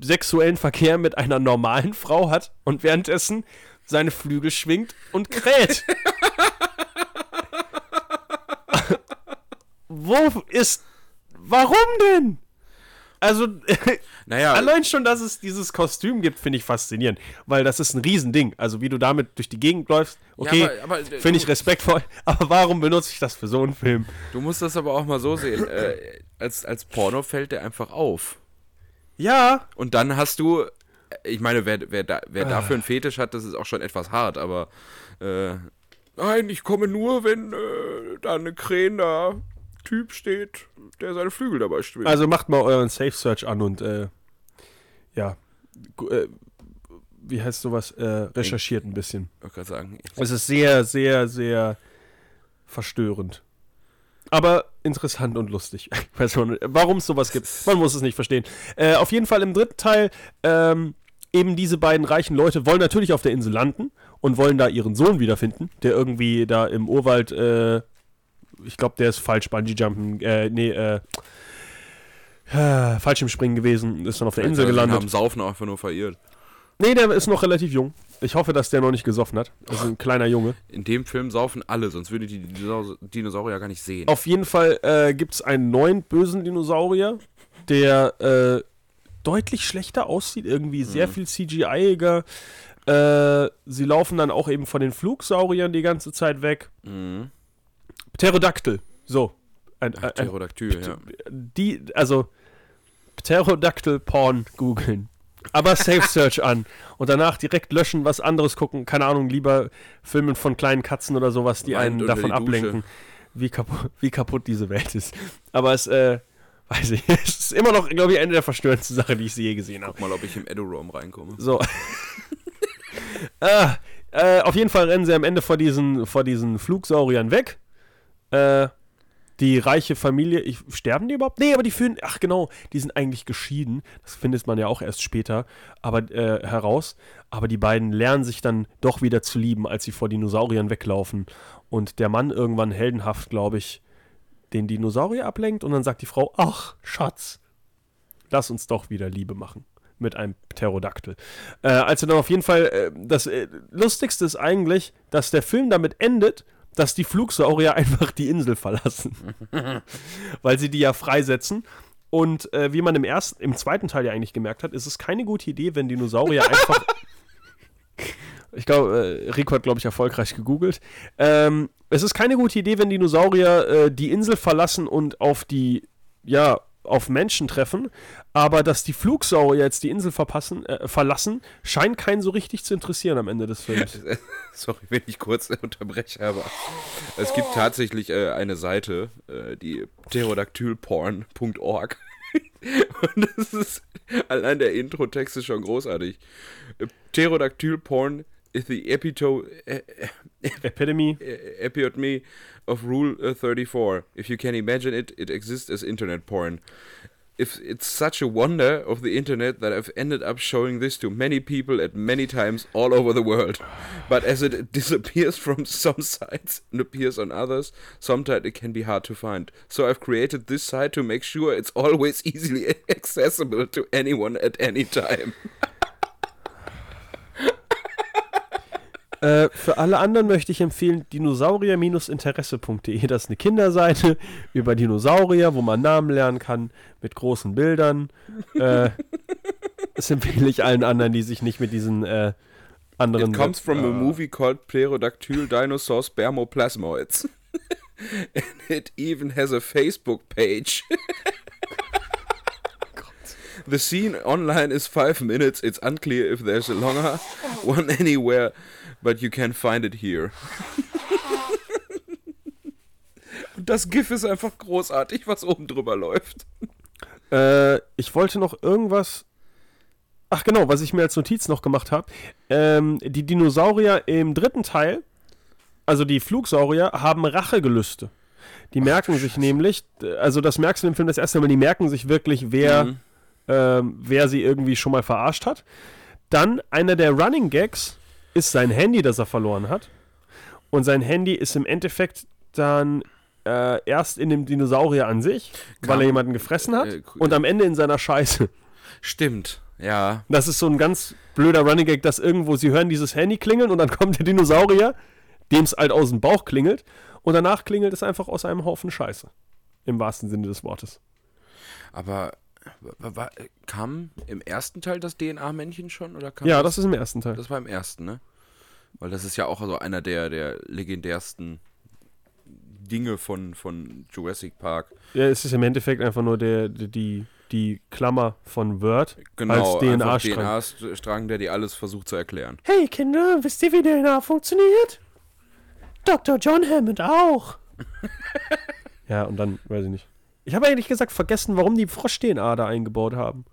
Speaker 4: sexuellen Verkehr mit einer normalen Frau hat und währenddessen seine Flügel schwingt und kräht. Wo ist, warum denn? Also,
Speaker 5: Naja,
Speaker 4: Allein schon, dass es dieses Kostüm gibt, finde ich faszinierend. Weil das ist ein Riesending. Also wie du damit durch die Gegend läufst, okay,
Speaker 5: aber, äh,
Speaker 4: finde ich respektvoll. Aber warum benutze ich das für so einen Film?
Speaker 5: du musst das aber auch mal so sehen. Äh, als, als Porno fällt der einfach auf.
Speaker 4: Ja,
Speaker 5: Und dann hast du, ich meine, wer, wer, da, wer
Speaker 4: Ah.
Speaker 5: dafür einen Fetisch hat, das ist auch schon etwas hart, aber äh, nein, ich komme nur, wenn äh, da ein krähender Typ steht, der seine Flügel dabei schwingt.
Speaker 4: also macht mal euren Safe Search an und äh, ja, äh, wie heißt sowas? Äh, recherchiert ein bisschen.
Speaker 5: ich gerade sagen,
Speaker 4: Es ist sehr, sehr, sehr verstörend. Aber interessant und lustig. Ich weiß schon, warum es sowas gibt. Man muss es nicht verstehen. Äh, auf jeden Fall im dritten Teil, ähm, eben diese beiden reichen Leute wollen natürlich auf der Insel landen und wollen da ihren Sohn wiederfinden, der irgendwie da im Urwald, äh, ich glaube, der ist falsch Bungee-Jumpen, äh, nee, äh, äh, falsch im Springen gewesen, ist dann auf der Insel gelandet.
Speaker 5: haben Saufen einfach nur verirrt.
Speaker 4: Nee, der ist noch relativ jung. Ich hoffe, dass der noch nicht gesoffen hat. Das ist ein kleiner Junge.
Speaker 5: In dem Film saufen alle, sonst würde die Dinosaur- Dinosaurier gar nicht sehen.
Speaker 4: Auf jeden Fall äh, gibt es einen neuen bösen Dinosaurier, der äh, deutlich schlechter aussieht, irgendwie sehr viel CGI-iger. Äh, sie laufen dann auch eben von den Flugsauriern die ganze Zeit weg.
Speaker 5: Mhm.
Speaker 4: Pterodactyl, so. Ein,
Speaker 5: Ach,
Speaker 4: ein, ein,
Speaker 5: Pterodactyl, ja.
Speaker 4: die, also Pterodactyl-Porn googeln. Aber Safe Search an. Und danach direkt löschen, was anderes gucken. Keine Ahnung, lieber Filmen von kleinen Katzen oder sowas, die
Speaker 5: Weint
Speaker 4: einen davon ablenken, wie kaputt, wie kaputt diese Welt ist. Aber es, äh, weiß ich, es ist immer noch, glaube ich, eine der verstörendsten Sachen, die ich je gesehen habe.
Speaker 5: Guck mal, ob ich im Edo-Rom reinkomme.
Speaker 4: So. ah, äh, auf jeden Fall rennen sie am Ende vor diesen, vor diesen Flugsauriern weg. Äh, die reiche Familie, ich, sterben die überhaupt? Nee, aber die führen, ach genau, die sind eigentlich geschieden. Das findet man ja auch erst später aber, äh, heraus. Aber die beiden lernen sich dann doch wieder zu lieben, als sie vor Dinosauriern weglaufen. Und der Mann irgendwann heldenhaft, glaube ich, den Dinosaurier ablenkt und dann sagt die Frau, ach, Schatz, lass uns doch wieder Liebe machen mit einem Pterodactyl. Äh, also dann auf jeden Fall, äh, das äh, Lustigste ist eigentlich, dass der Film damit endet, dass die Flugsaurier einfach die Insel verlassen. Weil sie die ja freisetzen. Und äh, wie man im ersten, im zweiten Teil ja eigentlich gemerkt hat, ist es keine gute Idee, wenn Dinosaurier einfach. Ich glaube, äh, Rico hat, glaube ich, erfolgreich gegoogelt. Ähm, es ist keine gute Idee, wenn Dinosaurier äh, die Insel verlassen und auf die, ja, auf Menschen treffen, aber dass die Flugsaurier jetzt die Insel verpassen, äh, verlassen, scheint keinen so richtig zu interessieren am Ende des Films.
Speaker 5: Sorry, wenn ich kurz unterbreche, aber es gibt tatsächlich äh, eine Seite, äh, die pterodactylporn.org. Und das ist, allein der Intro-Text ist schon großartig. Pterodactylporn is the epito, äh, epitome of Rule uh, 34. If you can imagine it, it exists as internet porn. If it's such a wonder of the internet that I've ended up showing this to many people at many times all over the world. But as it disappears from some sites and appears on others, sometimes it can be hard to find. So I've created this site to make sure it's always easily accessible to anyone at any time.
Speaker 4: Äh, für alle anderen möchte ich empfehlen dinosaurier-interesse.de. Das ist eine Kinderseite über Dinosaurier, wo man Namen lernen kann mit großen Bildern. Äh, das empfehle ich allen anderen, die sich nicht mit diesen äh, anderen.
Speaker 5: It comes from a movie called Pterodactyl Dinosaurs Spermoplasmoids. and it even has a Facebook page. the scene online is five minutes. It's unclear if there's a longer one anywhere, but you can find it here. Und das GIF ist einfach großartig, was oben drüber läuft.
Speaker 4: Äh, ich wollte noch irgendwas. Ach genau, was ich mir als Notiz noch gemacht habe. Ähm, die Dinosaurier im dritten Teil, also die Flugsaurier, haben Rachegelüste. Die merken sich nämlich, also das merkst du im Film das erste Mal, die merken sich wirklich, wer,
Speaker 5: Mhm.
Speaker 4: ähm, wer sie irgendwie schon mal verarscht hat. Dann einer der Running Gags ist sein Handy, das er verloren hat. Und sein Handy ist im Endeffekt dann äh, erst in dem Dinosaurier an sich, weil
Speaker 5: Kam-
Speaker 4: er jemanden gefressen hat.
Speaker 5: äh,
Speaker 4: und am Ende in seiner Scheiße.
Speaker 5: Stimmt, ja.
Speaker 4: Das ist so ein ganz blöder Running Gag, dass irgendwo sie hören dieses Handy klingeln und dann kommt der Dinosaurier, dem es halt aus dem Bauch klingelt. Und danach klingelt es einfach aus einem Haufen Scheiße. Im wahrsten Sinne des Wortes.
Speaker 5: Aber kam im ersten Teil das DNA-Männchen schon? Oder kam
Speaker 4: Ja, das ist im ersten Teil.
Speaker 5: Das war im ersten, ne? Weil das ist ja auch so einer der, der legendärsten Dinge von, von Jurassic Park.
Speaker 4: Ja, es ist im Endeffekt einfach nur der, der, die, die Klammer von Word
Speaker 5: Genau,
Speaker 4: als DNA-Strang.
Speaker 5: DNA-Strang, der dir alles versucht zu erklären.
Speaker 4: Hey Kinder, wisst ihr, wie DNA funktioniert? Dr. John Hammond auch. ja, und dann, weiß ich nicht. Ich habe eigentlich gesagt, vergessen, warum die Frosch-DNA da eingebaut haben.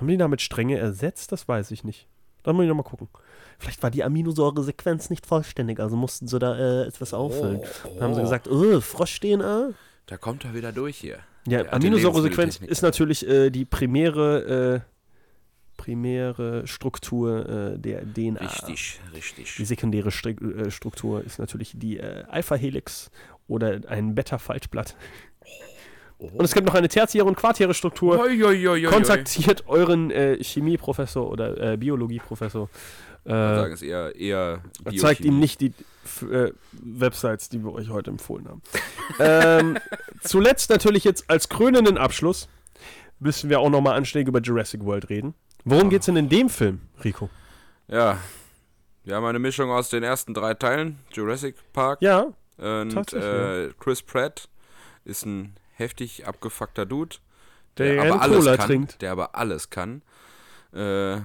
Speaker 4: Haben die damit Stränge ersetzt? Das weiß ich nicht. Da muss ich nochmal gucken. Vielleicht war die Aminosäure-Sequenz nicht vollständig, also mussten sie da äh, etwas auffüllen. Dann haben sie gesagt, oh, Frosch-DNA?
Speaker 5: Da kommt er wieder durch hier.
Speaker 4: Ja,
Speaker 5: Der
Speaker 4: Aminosäure-Sequenz ist natürlich äh, die primäre, äh, primäre Struktur äh, der DNA.
Speaker 5: Richtig,
Speaker 4: Die
Speaker 5: richtig.
Speaker 4: sekundäre Stri äh, Struktur ist natürlich die äh, Alpha-Helix oder ein Beta-Faltblatt. Und es gibt noch eine tertiäre und quartiäre Struktur.
Speaker 5: Oi, oi, oi.
Speaker 4: Kontaktiert euren äh, Chemieprofessor oder äh, Biologieprofessor. Äh,
Speaker 5: sagen, ist eher, eher
Speaker 4: zeigt ihm
Speaker 5: Biochemie.
Speaker 4: nicht die äh, Websites, die wir euch heute empfohlen haben. ähm, zuletzt natürlich jetzt als krönenden Abschluss müssen wir auch nochmal anständig über Jurassic World reden. Worum geht's denn in dem Film, Rico?
Speaker 5: Ja. Wir haben eine Mischung aus den ersten drei Teilen. Jurassic Park.
Speaker 4: Ja,
Speaker 5: Und äh, Chris Pratt ist ein heftig abgefuckter Dude.
Speaker 4: der
Speaker 5: aber
Speaker 4: gerne
Speaker 5: alles
Speaker 4: Cola
Speaker 5: kann,
Speaker 4: trinkt.
Speaker 5: Der aber alles kann. Äh,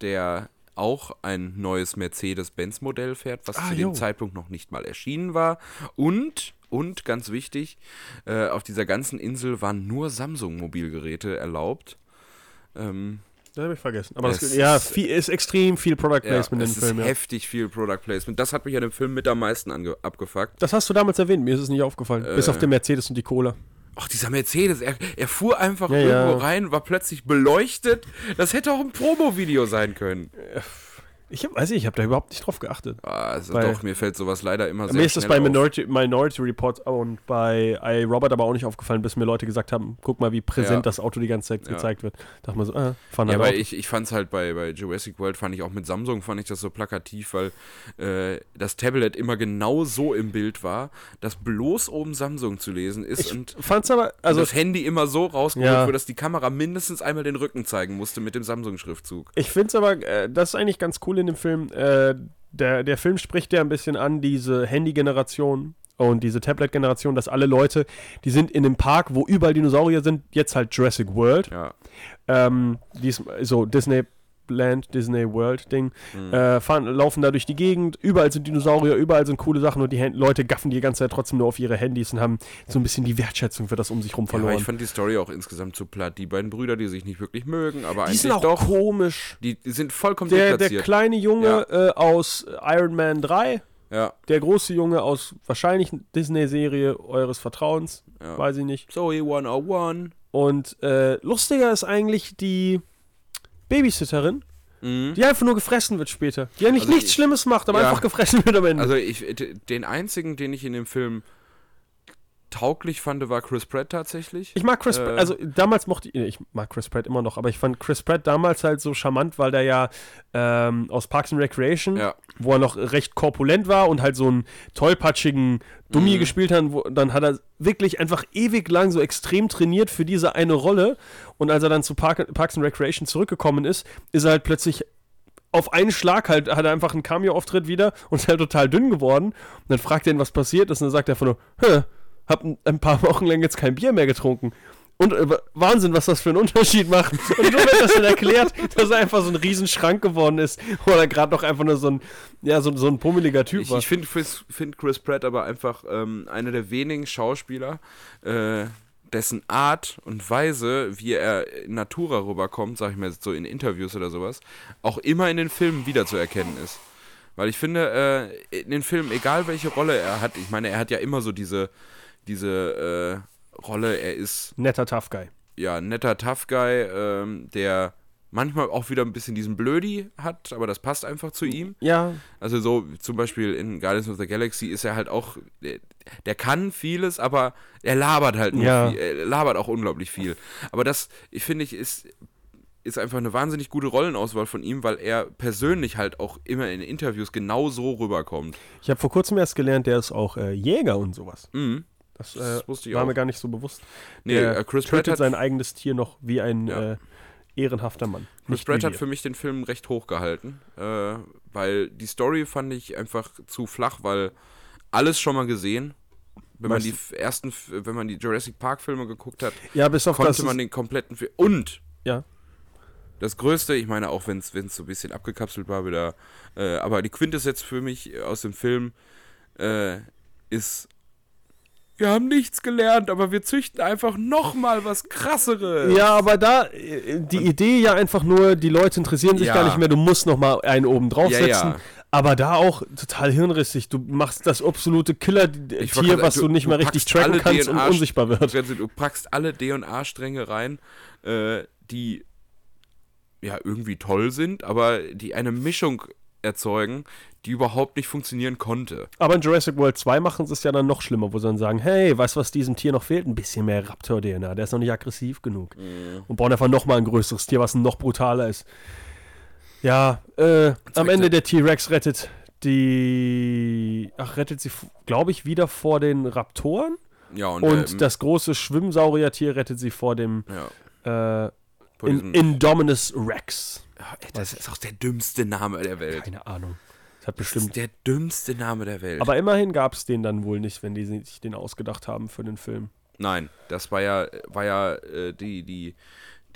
Speaker 5: der auch ein neues Mercedes-Benz-Modell fährt, was
Speaker 4: Ah,
Speaker 5: zu
Speaker 4: jo.
Speaker 5: dem Zeitpunkt noch nicht mal erschienen war. Und, und ganz wichtig, äh, auf dieser ganzen Insel waren nur Samsung-Mobilgeräte erlaubt. Ähm,
Speaker 4: Das habe ich vergessen. Aber
Speaker 5: Es
Speaker 4: das, ja,
Speaker 5: ist-
Speaker 4: viel, ist extrem viel Product
Speaker 5: ja,
Speaker 4: Placement
Speaker 5: es
Speaker 4: im
Speaker 5: ist
Speaker 4: Film. Ja.
Speaker 5: heftig viel Product Placement. Das hat mich an dem Film mit am meisten ange abgefuckt.
Speaker 4: Das hast du damals erwähnt, mir ist es nicht aufgefallen. Bis
Speaker 5: Äh.
Speaker 4: auf den Mercedes und die Cola.
Speaker 5: Ach, dieser Mercedes, er, er fuhr einfach
Speaker 4: Ja,
Speaker 5: irgendwo
Speaker 4: ja.
Speaker 5: rein, war plötzlich beleuchtet. Das hätte auch ein Promo-Video sein können.
Speaker 4: Ich hab, weiß nicht, ich habe da überhaupt nicht drauf geachtet.
Speaker 5: Also
Speaker 4: Bei-
Speaker 5: doch, mir fällt sowas leider immer sehr
Speaker 4: mir ist das bei. Minority, Minority Report und bei iRobot aber auch nicht aufgefallen, bis mir Leute gesagt haben, guck mal, wie präsent
Speaker 5: Ja.
Speaker 4: das Auto die ganze Zeit
Speaker 5: Ja.
Speaker 4: gezeigt wird. Dachte man so, ah, fahren
Speaker 5: Ja, aber ich, ich fand es halt bei, bei Jurassic World, fand ich auch mit Samsung, fand ich das so plakativ, weil äh, das Tablet immer genau so im Bild war, dass bloß oben Samsung zu lesen ist
Speaker 4: Ich
Speaker 5: und
Speaker 4: fand's aber, also
Speaker 5: das Handy immer so rausgeholt
Speaker 4: Ja.
Speaker 5: wurde, dass die Kamera mindestens einmal den Rücken zeigen musste mit dem Samsung-Schriftzug.
Speaker 4: Ich finde es aber, äh, das ist eigentlich ganz cool in dem Film. Äh, der, der Film spricht ja ein bisschen an diese Handy-Generation, und diese Tablet-Generation, dass alle Leute, die sind in dem Park, wo überall Dinosaurier sind, jetzt halt Jurassic World.
Speaker 5: Ja.
Speaker 4: Ähm, dies, so Disneyland, Disney World Ding,
Speaker 5: Mhm.
Speaker 4: äh, fahren, laufen da durch die Gegend, überall sind Dinosaurier, überall sind coole Sachen und die Hand Leute gaffen die ganze Zeit trotzdem nur auf ihre Handys und haben so ein bisschen die Wertschätzung für das um sich rum
Speaker 5: Ja,
Speaker 4: verloren.
Speaker 5: ich fand die Story auch insgesamt zu platt. Die beiden Brüder, die sich nicht wirklich mögen, aber
Speaker 4: die
Speaker 5: eigentlich
Speaker 4: sind auch
Speaker 5: doch.
Speaker 4: komisch.
Speaker 5: Die, sind vollkommen
Speaker 4: Der, der kleine Junge äh, aus Iron Man 3,
Speaker 5: ja,
Speaker 4: der große Junge aus wahrscheinlich Disney-Serie eures Vertrauens,
Speaker 5: Ja.
Speaker 4: weiß ich nicht.
Speaker 5: Zoe 101.
Speaker 4: Und äh, lustiger ist eigentlich die Babysitterin,
Speaker 5: Mhm.
Speaker 4: die einfach nur gefressen wird später. Die eigentlich
Speaker 5: Also
Speaker 4: nichts
Speaker 5: ich-
Speaker 4: Schlimmes macht, aber
Speaker 5: ja.
Speaker 4: einfach gefressen wird am Ende.
Speaker 5: Also ich, den einzigen, den ich in dem Film tauglich fand, war Chris Pratt tatsächlich.
Speaker 4: ich mag Chris
Speaker 5: äh,
Speaker 4: Pratt, also damals mochte ich, ich mag Chris Pratt immer noch, aber ich fand Chris Pratt damals halt so charmant, weil der ja ähm, aus Parks and Recreation,
Speaker 5: Ja.
Speaker 4: wo er noch recht korpulent war und halt so einen tollpatschigen Dummy
Speaker 5: Mhm.
Speaker 4: gespielt hat, wo, dann hat er wirklich einfach ewig lang so extrem trainiert für diese eine Rolle und als er dann zu Park, Parks and Recreation zurückgekommen ist, ist er halt plötzlich auf einen Schlag halt, hat er einfach einen Cameo-Auftritt wieder und ist halt total dünn geworden. Und dann fragt er ihn, was passiert ist, und dann sagt er einfach nur, Hä, hab ein, ein paar Wochen lang jetzt kein Bier mehr getrunken. Und äh, Wahnsinn, was das für einen Unterschied macht. Und so wird das dann erklärt, dass er einfach so ein Riesenschrank geworden ist. Oder gerade noch einfach nur so ein, ja, so, so ein pummeliger Typ
Speaker 5: Ich,
Speaker 4: war.
Speaker 5: ich finde Chris, find Chris Pratt aber einfach ähm, einer der wenigen Schauspieler, äh, dessen Art und Weise, wie er in Natura rüberkommt, sag ich mal so in Interviews oder sowas, auch immer in den Filmen wiederzuerkennen ist. Weil ich finde, äh, in den Filmen, egal welche Rolle er hat, ich meine, er hat ja immer so diese, diese äh, Rolle, er ist
Speaker 4: Netter Tough Guy.
Speaker 5: ja netter Tough Guy, ähm, der manchmal auch wieder ein bisschen diesen Blödi hat, aber das passt einfach zu ihm.
Speaker 4: Ja,
Speaker 5: Also so zum Beispiel in Guardians of the Galaxy ist er halt auch, der, der kann vieles, aber er labert halt nur
Speaker 4: Ja.
Speaker 5: viel, er labert auch unglaublich viel. Aber das, ich finde ich, ist, ist einfach eine wahnsinnig gute Rollenauswahl von ihm, weil er persönlich halt auch immer in Interviews genau so rüberkommt.
Speaker 4: ich habe vor kurzem erst gelernt, der ist auch äh, Jäger und sowas.
Speaker 5: Mhm.
Speaker 4: Das, äh,
Speaker 5: Das wusste ich
Speaker 4: war
Speaker 5: auch.
Speaker 4: mir gar nicht so bewusst.
Speaker 5: Nee,
Speaker 4: der
Speaker 5: äh, Chris Pratt hat,
Speaker 4: sein eigenes Tier noch wie ein
Speaker 5: Ja.
Speaker 4: äh, ehrenhafter Mann.
Speaker 5: Chris Pratt
Speaker 4: wie
Speaker 5: hat für mich den Film recht hoch gehalten, äh, weil die Story fand ich einfach zu flach, weil alles schon mal gesehen. Wenn man die ersten, wenn man die Jurassic Park Filme geguckt hat,
Speaker 4: Ja, bis auf
Speaker 5: konnte man den kompletten Film. Und
Speaker 4: ja.
Speaker 5: das Größte, ich meine, auch wenn es so ein bisschen abgekapselt war wieder, äh, aber die Quintessenz für mich aus dem Film äh, ist, wir haben nichts gelernt, aber wir züchten einfach noch mal was krasseres.
Speaker 4: Ja, aber da, äh, die Idee ja einfach nur, die Leute interessieren sich
Speaker 5: Ja.
Speaker 4: gar nicht mehr, du musst noch mal einen oben draufsetzen.
Speaker 5: Ja, ja.
Speaker 4: Aber da auch total hirnrissig. Du machst das absolute Killer-Tier, was
Speaker 5: sagen,
Speaker 4: du nicht mehr richtig tracken kannst und unsichtbar wird.
Speaker 5: Du packst alle D&A-Stränge rein, äh, die ja irgendwie toll sind, aber die eine Mischung erzeugen, die überhaupt nicht funktionieren konnte.
Speaker 4: Aber in Jurassic World 2 machen sie es ja dann noch schlimmer, wo sie dann sagen, hey, weißt du, was diesem Tier noch fehlt? Ein bisschen mehr Raptor-DNA, der ist noch nicht aggressiv genug.
Speaker 5: Mhm.
Speaker 4: Und bauen einfach noch mal ein größeres Tier, was noch brutaler ist. Ja, äh, am Ende
Speaker 5: er-
Speaker 4: der T-Rex rettet die, ach, rettet sie, glaube ich, wieder vor den Raptoren.
Speaker 5: Ja, und,
Speaker 4: Und
Speaker 5: ähm,
Speaker 4: das große Schwimmsauriertier rettet sie vor dem
Speaker 5: ja,
Speaker 4: äh, in, Indominus Rex.
Speaker 5: Ja, ey, das ist auch der dümmste Name der Welt.
Speaker 4: Keine Ahnung. Das hat
Speaker 5: Das ist
Speaker 4: bestimmt.
Speaker 5: der dümmste Name der Welt.
Speaker 4: Aber immerhin gab es den dann wohl nicht, wenn die sich den ausgedacht haben für den Film.
Speaker 5: Nein, das war ja, war ja äh, die, die,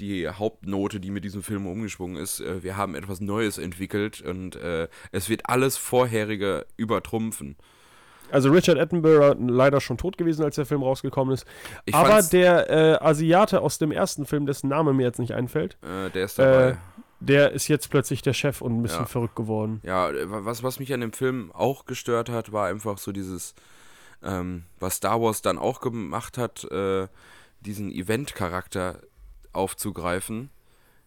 Speaker 5: die Hauptnote, die mit diesem Film umgeschwungen ist. Äh, wir haben etwas Neues entwickelt und äh, es wird alles Vorherige übertrumpfen.
Speaker 4: Also Richard Attenborough leider schon tot gewesen, als der Film rausgekommen ist.
Speaker 5: Ich
Speaker 4: Aber der äh, Asiate aus dem ersten Film, dessen Name mir jetzt nicht einfällt,
Speaker 5: Äh, der ist dabei.
Speaker 4: Äh, der ist jetzt plötzlich der Chef und ein bisschen
Speaker 5: Ja.
Speaker 4: verrückt geworden.
Speaker 5: Ja, äh, was, was mich an dem Film auch gestört hat, war einfach so dieses, ähm, was Star Wars dann auch gemacht hat, äh, diesen Event-Charakter aufzugreifen.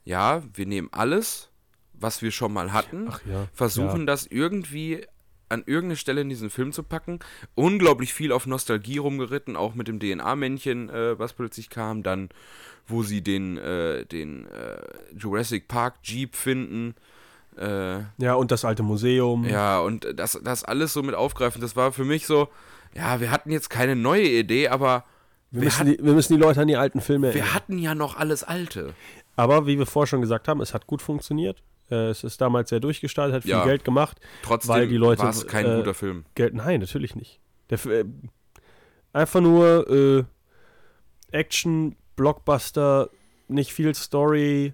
Speaker 5: Ja, wir nehmen alles, was wir schon mal hatten,
Speaker 4: ja.
Speaker 5: versuchen das irgendwie an irgendeine Stelle in diesen Film zu packen. Unglaublich viel auf Nostalgie rumgeritten, auch mit dem DNA-Männchen, äh, was plötzlich kam. Dann, wo sie den, äh, den äh, Jurassic Park Jeep finden. Äh,
Speaker 4: Ja, und das alte Museum.
Speaker 5: ja, und das, das alles so mit aufgreifen, das war für mich so, ja, wir hatten jetzt keine neue Idee, aber
Speaker 4: wir,
Speaker 5: wir,
Speaker 4: müssen
Speaker 5: hat,
Speaker 4: die, wir müssen die Leute an die alten Filme erinnern.
Speaker 5: wir hatten ja noch alles Alte.
Speaker 4: Aber wie wir vorher schon gesagt haben, es hat gut funktioniert. Äh, es ist damals sehr durchgestaltet, hat viel
Speaker 5: Ja.
Speaker 4: Geld gemacht.
Speaker 5: Trotzdem
Speaker 4: Weil die Leute,
Speaker 5: war es kein
Speaker 4: äh,
Speaker 5: guter Film.
Speaker 4: Geld, nein, natürlich nicht. Der, äh, einfach nur äh, Action, Blockbuster, nicht viel Story.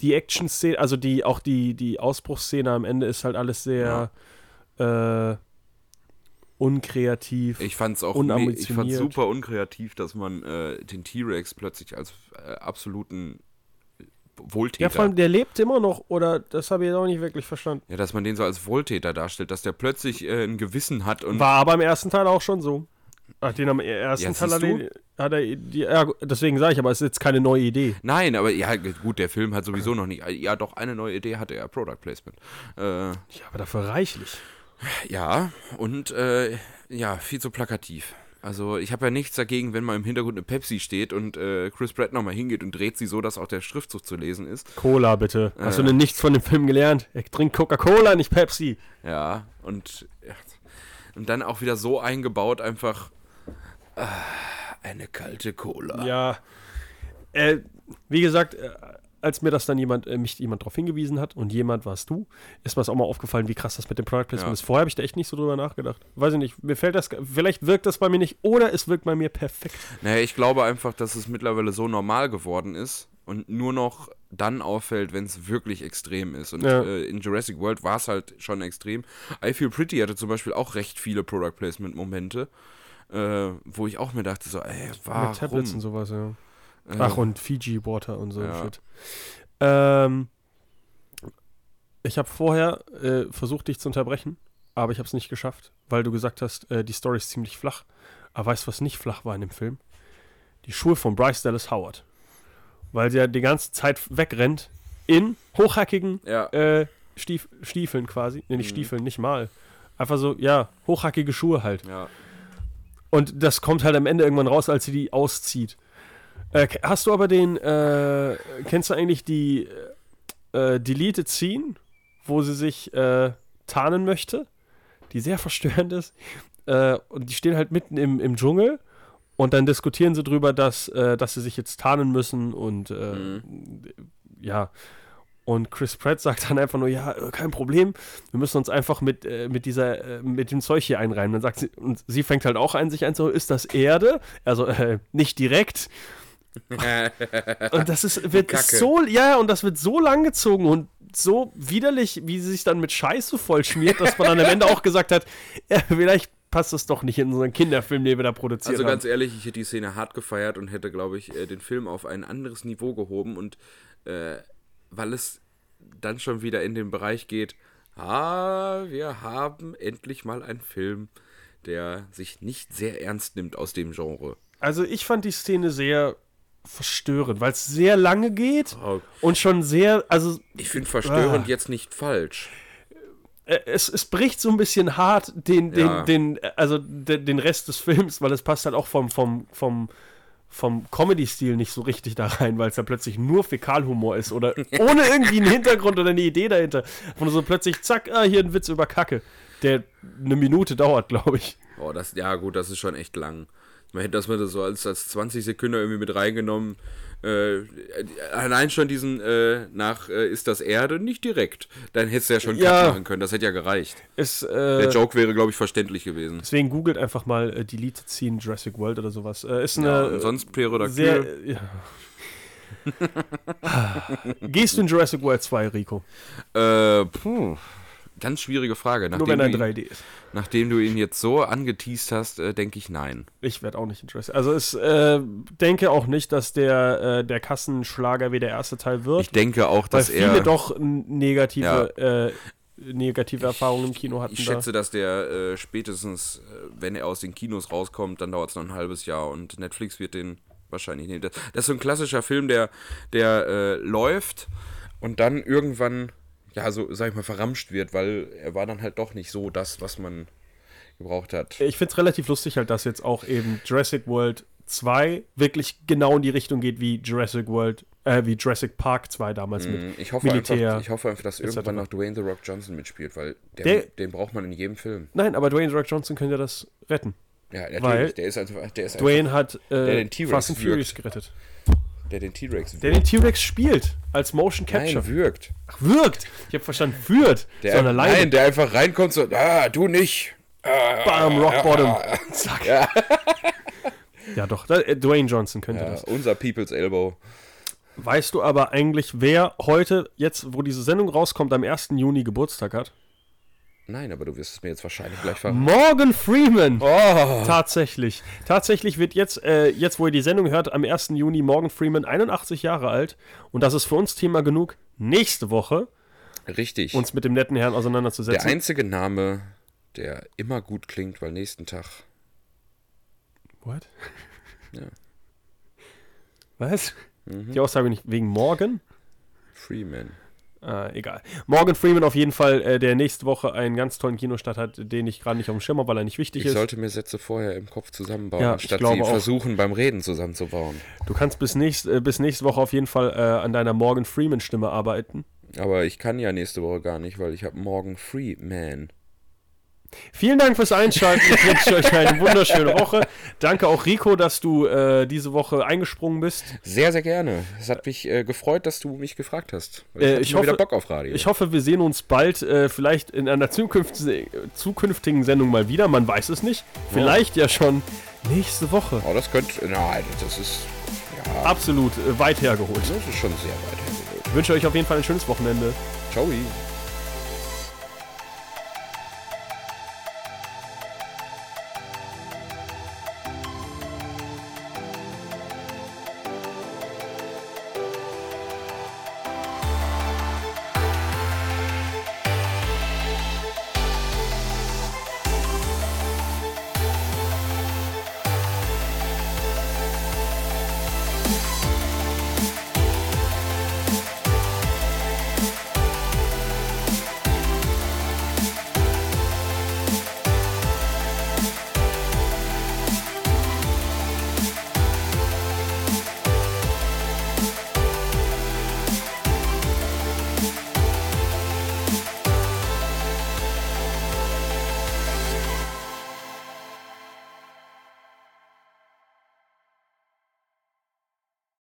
Speaker 4: Die Action-Szene, also die, auch die, die Ausbruchsszene am Ende ist halt alles sehr äh, unkreativ.
Speaker 5: Ich fand's auch me- ich fand's super unkreativ, dass man äh, den T-Rex plötzlich als absoluten Wohltäter.
Speaker 4: ja, vor allem, der lebt immer noch, oder das habe ich jetzt auch nicht wirklich verstanden.
Speaker 5: Ja, dass man den so als Wohltäter darstellt, dass der plötzlich äh, ein Gewissen hat und
Speaker 4: War aber im ersten Teil auch schon so. Ach, den am ersten
Speaker 5: Ja,
Speaker 4: Teil hat er, hat er die, ja, deswegen sage ich, aber es ist jetzt keine neue Idee.
Speaker 5: Nein, aber ja, gut, der Film hat sowieso noch nicht. Ja, doch, eine neue Idee hatte er, Product Placement. Äh,
Speaker 4: Ja, aber dafür reichlich.
Speaker 5: ja, und äh, ja, viel zu plakativ. Also ich habe ja nichts dagegen, wenn mal im Hintergrund eine Pepsi steht und äh, Chris Pratt nochmal hingeht und dreht sie so, dass auch der Schriftzug zu lesen ist.
Speaker 4: Cola, bitte. Hast
Speaker 5: Äh.
Speaker 4: du denn nichts von dem Film gelernt? Er trinkt Coca-Cola, nicht Pepsi.
Speaker 5: Ja, und, und dann auch wieder so eingebaut, einfach ah, eine kalte Cola.
Speaker 4: Ja. Äh, wie gesagt, äh, als mir das dann jemand, äh, mich jemand darauf hingewiesen hat und jemand warst du, ist mir das auch mal aufgefallen, wie krass das mit dem Product Placement
Speaker 5: Ja.
Speaker 4: ist. Vorher habe ich da echt nicht so drüber nachgedacht. Weiß ich nicht, mir fällt das, vielleicht wirkt das bei mir nicht oder es wirkt bei mir perfekt.
Speaker 5: Naja, ich glaube einfach, dass es mittlerweile so normal geworden ist und nur noch dann auffällt, wenn es wirklich extrem ist. Und
Speaker 4: Ja.
Speaker 5: äh, in Jurassic World war es halt schon extrem. I Feel Pretty hatte zum Beispiel auch recht viele Product Placement-Momente, äh, wo ich auch mir dachte, so, ey, warum?
Speaker 4: Mit Tablets und sowas, ja.
Speaker 5: Äh,
Speaker 4: Ach, und Fiji Water und so
Speaker 5: Ja.
Speaker 4: Shit. Ähm, ich habe vorher äh, versucht, dich zu unterbrechen, aber ich habe es nicht geschafft, weil du gesagt hast, äh, die Story ist ziemlich flach. Aber weißt du, was nicht flach war in dem Film? Die Schuhe von Bryce Dallas Howard. Weil sie ja die ganze Zeit wegrennt in hochhackigen
Speaker 5: Ja,
Speaker 4: äh, Stief Stiefeln quasi. Nee, nicht
Speaker 5: Mhm.
Speaker 4: Stiefeln, nicht mal. Einfach so, ja, hochhackige Schuhe halt.
Speaker 5: ja.
Speaker 4: Und das kommt halt am Ende irgendwann raus, als sie die auszieht. Äh, hast du aber den, äh, kennst du eigentlich die äh, Deleted Scene, wo sie sich äh, tarnen möchte, die sehr verstörend ist? Äh, und die stehen halt mitten im, im Dschungel und dann diskutieren sie drüber, dass, äh, dass sie sich jetzt tarnen müssen und äh,
Speaker 5: Mhm.
Speaker 4: ja. Und Chris Pratt sagt dann einfach nur, ja, äh, kein Problem, wir müssen uns einfach mit, äh, mit dieser, äh, mit dem Zeug hier einreimen. Dann sagt sie, und sie fängt halt auch an, sich einzuholen, ist das Erde? Also, äh, nicht direkt. Und das ist, wird
Speaker 5: Kacke.
Speaker 4: so, ja, und das wird so langgezogen und so widerlich, wie sie sich dann mit Scheiße vollschmiert, dass man dann am Ende auch gesagt hat, ja, vielleicht passt das doch nicht in unseren Kinderfilm, den wir da produziert
Speaker 5: Also
Speaker 4: haben.
Speaker 5: ganz ehrlich, ich hätte die Szene hart gefeiert und hätte, glaube ich, äh, den Film auf ein anderes Niveau gehoben und äh, weil es dann schon wieder in den Bereich geht, ah, wir haben endlich mal einen Film, der sich nicht sehr ernst nimmt aus dem Genre.
Speaker 4: Also ich fand die Szene sehr verstörend, weil es sehr lange geht
Speaker 5: Oh.
Speaker 4: und schon sehr, also
Speaker 5: Ich finde verstörend
Speaker 4: Ah.
Speaker 5: jetzt nicht falsch.
Speaker 4: äh, es, es bricht so ein bisschen hart den, den,
Speaker 5: Ja.
Speaker 4: den, also den, den Rest des Films, weil es passt halt auch vom, vom, vom, vom Comedy-Stil nicht so richtig da rein, weil es dann plötzlich nur Fäkalhumor ist oder ohne irgendwie einen Hintergrund oder eine Idee dahinter. Und so plötzlich, zack, ah, hier ein Witz über Kacke, der eine Minute dauert, glaube ich.
Speaker 5: Oh, das, ja gut, das ist schon echt lang. Man hätte das mal so als, als 20 Sekunden irgendwie mit reingenommen. Äh, allein schon diesen äh, nach äh, ist das Erde nicht direkt. Dann hättest du ja schon
Speaker 4: Ja.
Speaker 5: machen können. Das hätte ja gereicht.
Speaker 4: Es,
Speaker 5: Der
Speaker 4: äh,
Speaker 5: Joke wäre, glaube ich, verständlich gewesen.
Speaker 4: deswegen googelt einfach mal äh, Deleted Scene Jurassic World oder sowas. Äh, ist
Speaker 5: Ja,
Speaker 4: eine
Speaker 5: und sonst Pterodactyl.
Speaker 4: sehr. Ja. Gehst du in Jurassic World 2, Rico?
Speaker 5: Äh, puh, ganz schwierige Frage.
Speaker 4: Nur
Speaker 5: Nachdem,
Speaker 4: wenn er
Speaker 5: du,
Speaker 4: in
Speaker 5: ihn,
Speaker 4: 3D ist.
Speaker 5: nachdem du ihn jetzt so angeteased hast, äh, denke ich nein.
Speaker 4: Ich werde auch nicht interessiert. Also ich äh, denke auch nicht, dass der, äh, der Kassenschlager wie der erste Teil wird,
Speaker 5: Ich denke auch,
Speaker 4: weil
Speaker 5: dass
Speaker 4: viele
Speaker 5: er.
Speaker 4: doch n- negative, äh, negative Erfahrungen im Kino hatten.
Speaker 5: Ich schätze, dass der äh, spätestens, äh, wenn er aus den Kinos rauskommt, dann dauert es noch ein halbes Jahr und Netflix wird den wahrscheinlich nehmen. Das, das ist so ein klassischer Film, der, der läuft und dann irgendwann, ja, so, sag ich mal, verramscht wird, weil er war dann halt doch nicht so das, was man gebraucht hat.
Speaker 4: Ich finde es relativ lustig halt, dass jetzt auch eben Jurassic World 2 wirklich genau in die Richtung geht wie Jurassic World, äh, wie Jurassic Park 2 damals mit.
Speaker 5: Mm, Ich hoffe,
Speaker 4: Militär,
Speaker 5: einfach, ich hoffe einfach, dass irgendwann noch Dwayne The Rock Johnson mitspielt, weil der,
Speaker 4: Der-
Speaker 5: den braucht man in jedem Film.
Speaker 4: Nein, aber Dwayne The Rock Johnson könnte das retten.
Speaker 5: Ja, natürlich.
Speaker 4: Weil
Speaker 5: der ist einfach, der ist
Speaker 4: Dwayne hat
Speaker 5: Der
Speaker 4: äh, Fast and. Furious gerettet.
Speaker 5: Der den T-Rex
Speaker 4: Der den T-Rex spielt als Motion Capture.
Speaker 5: Nein, wirkt.
Speaker 4: Ach, wirkt. Ich habe verstanden, führt.
Speaker 5: Der,
Speaker 4: so
Speaker 5: nein, der einfach reinkommt so, ah, du nicht.
Speaker 4: Bam, Rock Bottom. Zack. Ja, doch, da, äh, Dwayne Johnson könnte
Speaker 5: Ja,
Speaker 4: das.
Speaker 5: unser People's Elbow.
Speaker 4: Weißt du aber eigentlich, wer heute, jetzt, wo diese Sendung rauskommt, am 1. Juni Geburtstag hat?
Speaker 5: Nein, aber du wirst es mir jetzt wahrscheinlich gleich verraten.
Speaker 4: Morgan Freeman!
Speaker 5: Oh,
Speaker 4: Tatsächlich. Tatsächlich wird jetzt, äh, jetzt, wo ihr die Sendung hört, am 1. Juni Morgan Freeman 81 Jahre alt. Und das ist für uns Thema genug, nächste Woche
Speaker 5: richtig.
Speaker 4: uns mit dem netten Herrn
Speaker 5: der
Speaker 4: auseinanderzusetzen.
Speaker 5: einzige Name, der immer gut klingt, weil nächsten Tag.
Speaker 4: What?
Speaker 5: Ja.
Speaker 4: Was? Die Aussage nicht wegen Morgan?
Speaker 5: Freeman.
Speaker 4: Äh, egal. Morgan Freeman auf jeden Fall, äh, der nächste Woche einen ganz tollen Kinostart hat, den ich gerade nicht auf dem Schirm habe, weil er nicht wichtig
Speaker 5: Ich
Speaker 4: ist.
Speaker 5: sollte mir Sätze vorher im Kopf zusammenbauen,
Speaker 4: Ja, ich
Speaker 5: statt sie
Speaker 4: auch.
Speaker 5: versuchen beim Reden zusammenzubauen.
Speaker 4: Du kannst bis, nächst, äh, bis nächste Woche auf jeden Fall äh, an deiner Morgan Freeman Stimme arbeiten.
Speaker 5: Aber ich kann ja nächste Woche gar nicht, weil ich habe morgen Freeman.
Speaker 4: Vielen Dank fürs Einschalten. Ich wünsche euch eine wunderschöne Woche. Danke auch Rico, dass du äh, diese Woche eingesprungen bist.
Speaker 5: Sehr, sehr gerne. Es hat mich äh, gefreut, dass du mich gefragt hast. Weil
Speaker 4: Äh, ich
Speaker 5: mal wieder
Speaker 4: hoffe-
Speaker 5: Bock auf Radio.
Speaker 4: Ich hoffe, wir sehen uns bald, äh, vielleicht in einer zukünft zukünftigen Sendung mal wieder. Man weiß es nicht. Vielleicht ja schon nächste Woche.
Speaker 5: oh, das könnte. Nein, das ist. Ja,
Speaker 4: Absolut äh, weit hergeholt.
Speaker 5: das ist schon sehr weit hergeholt.
Speaker 4: Ich wünsche euch auf jeden Fall ein schönes Wochenende.
Speaker 5: Ciao.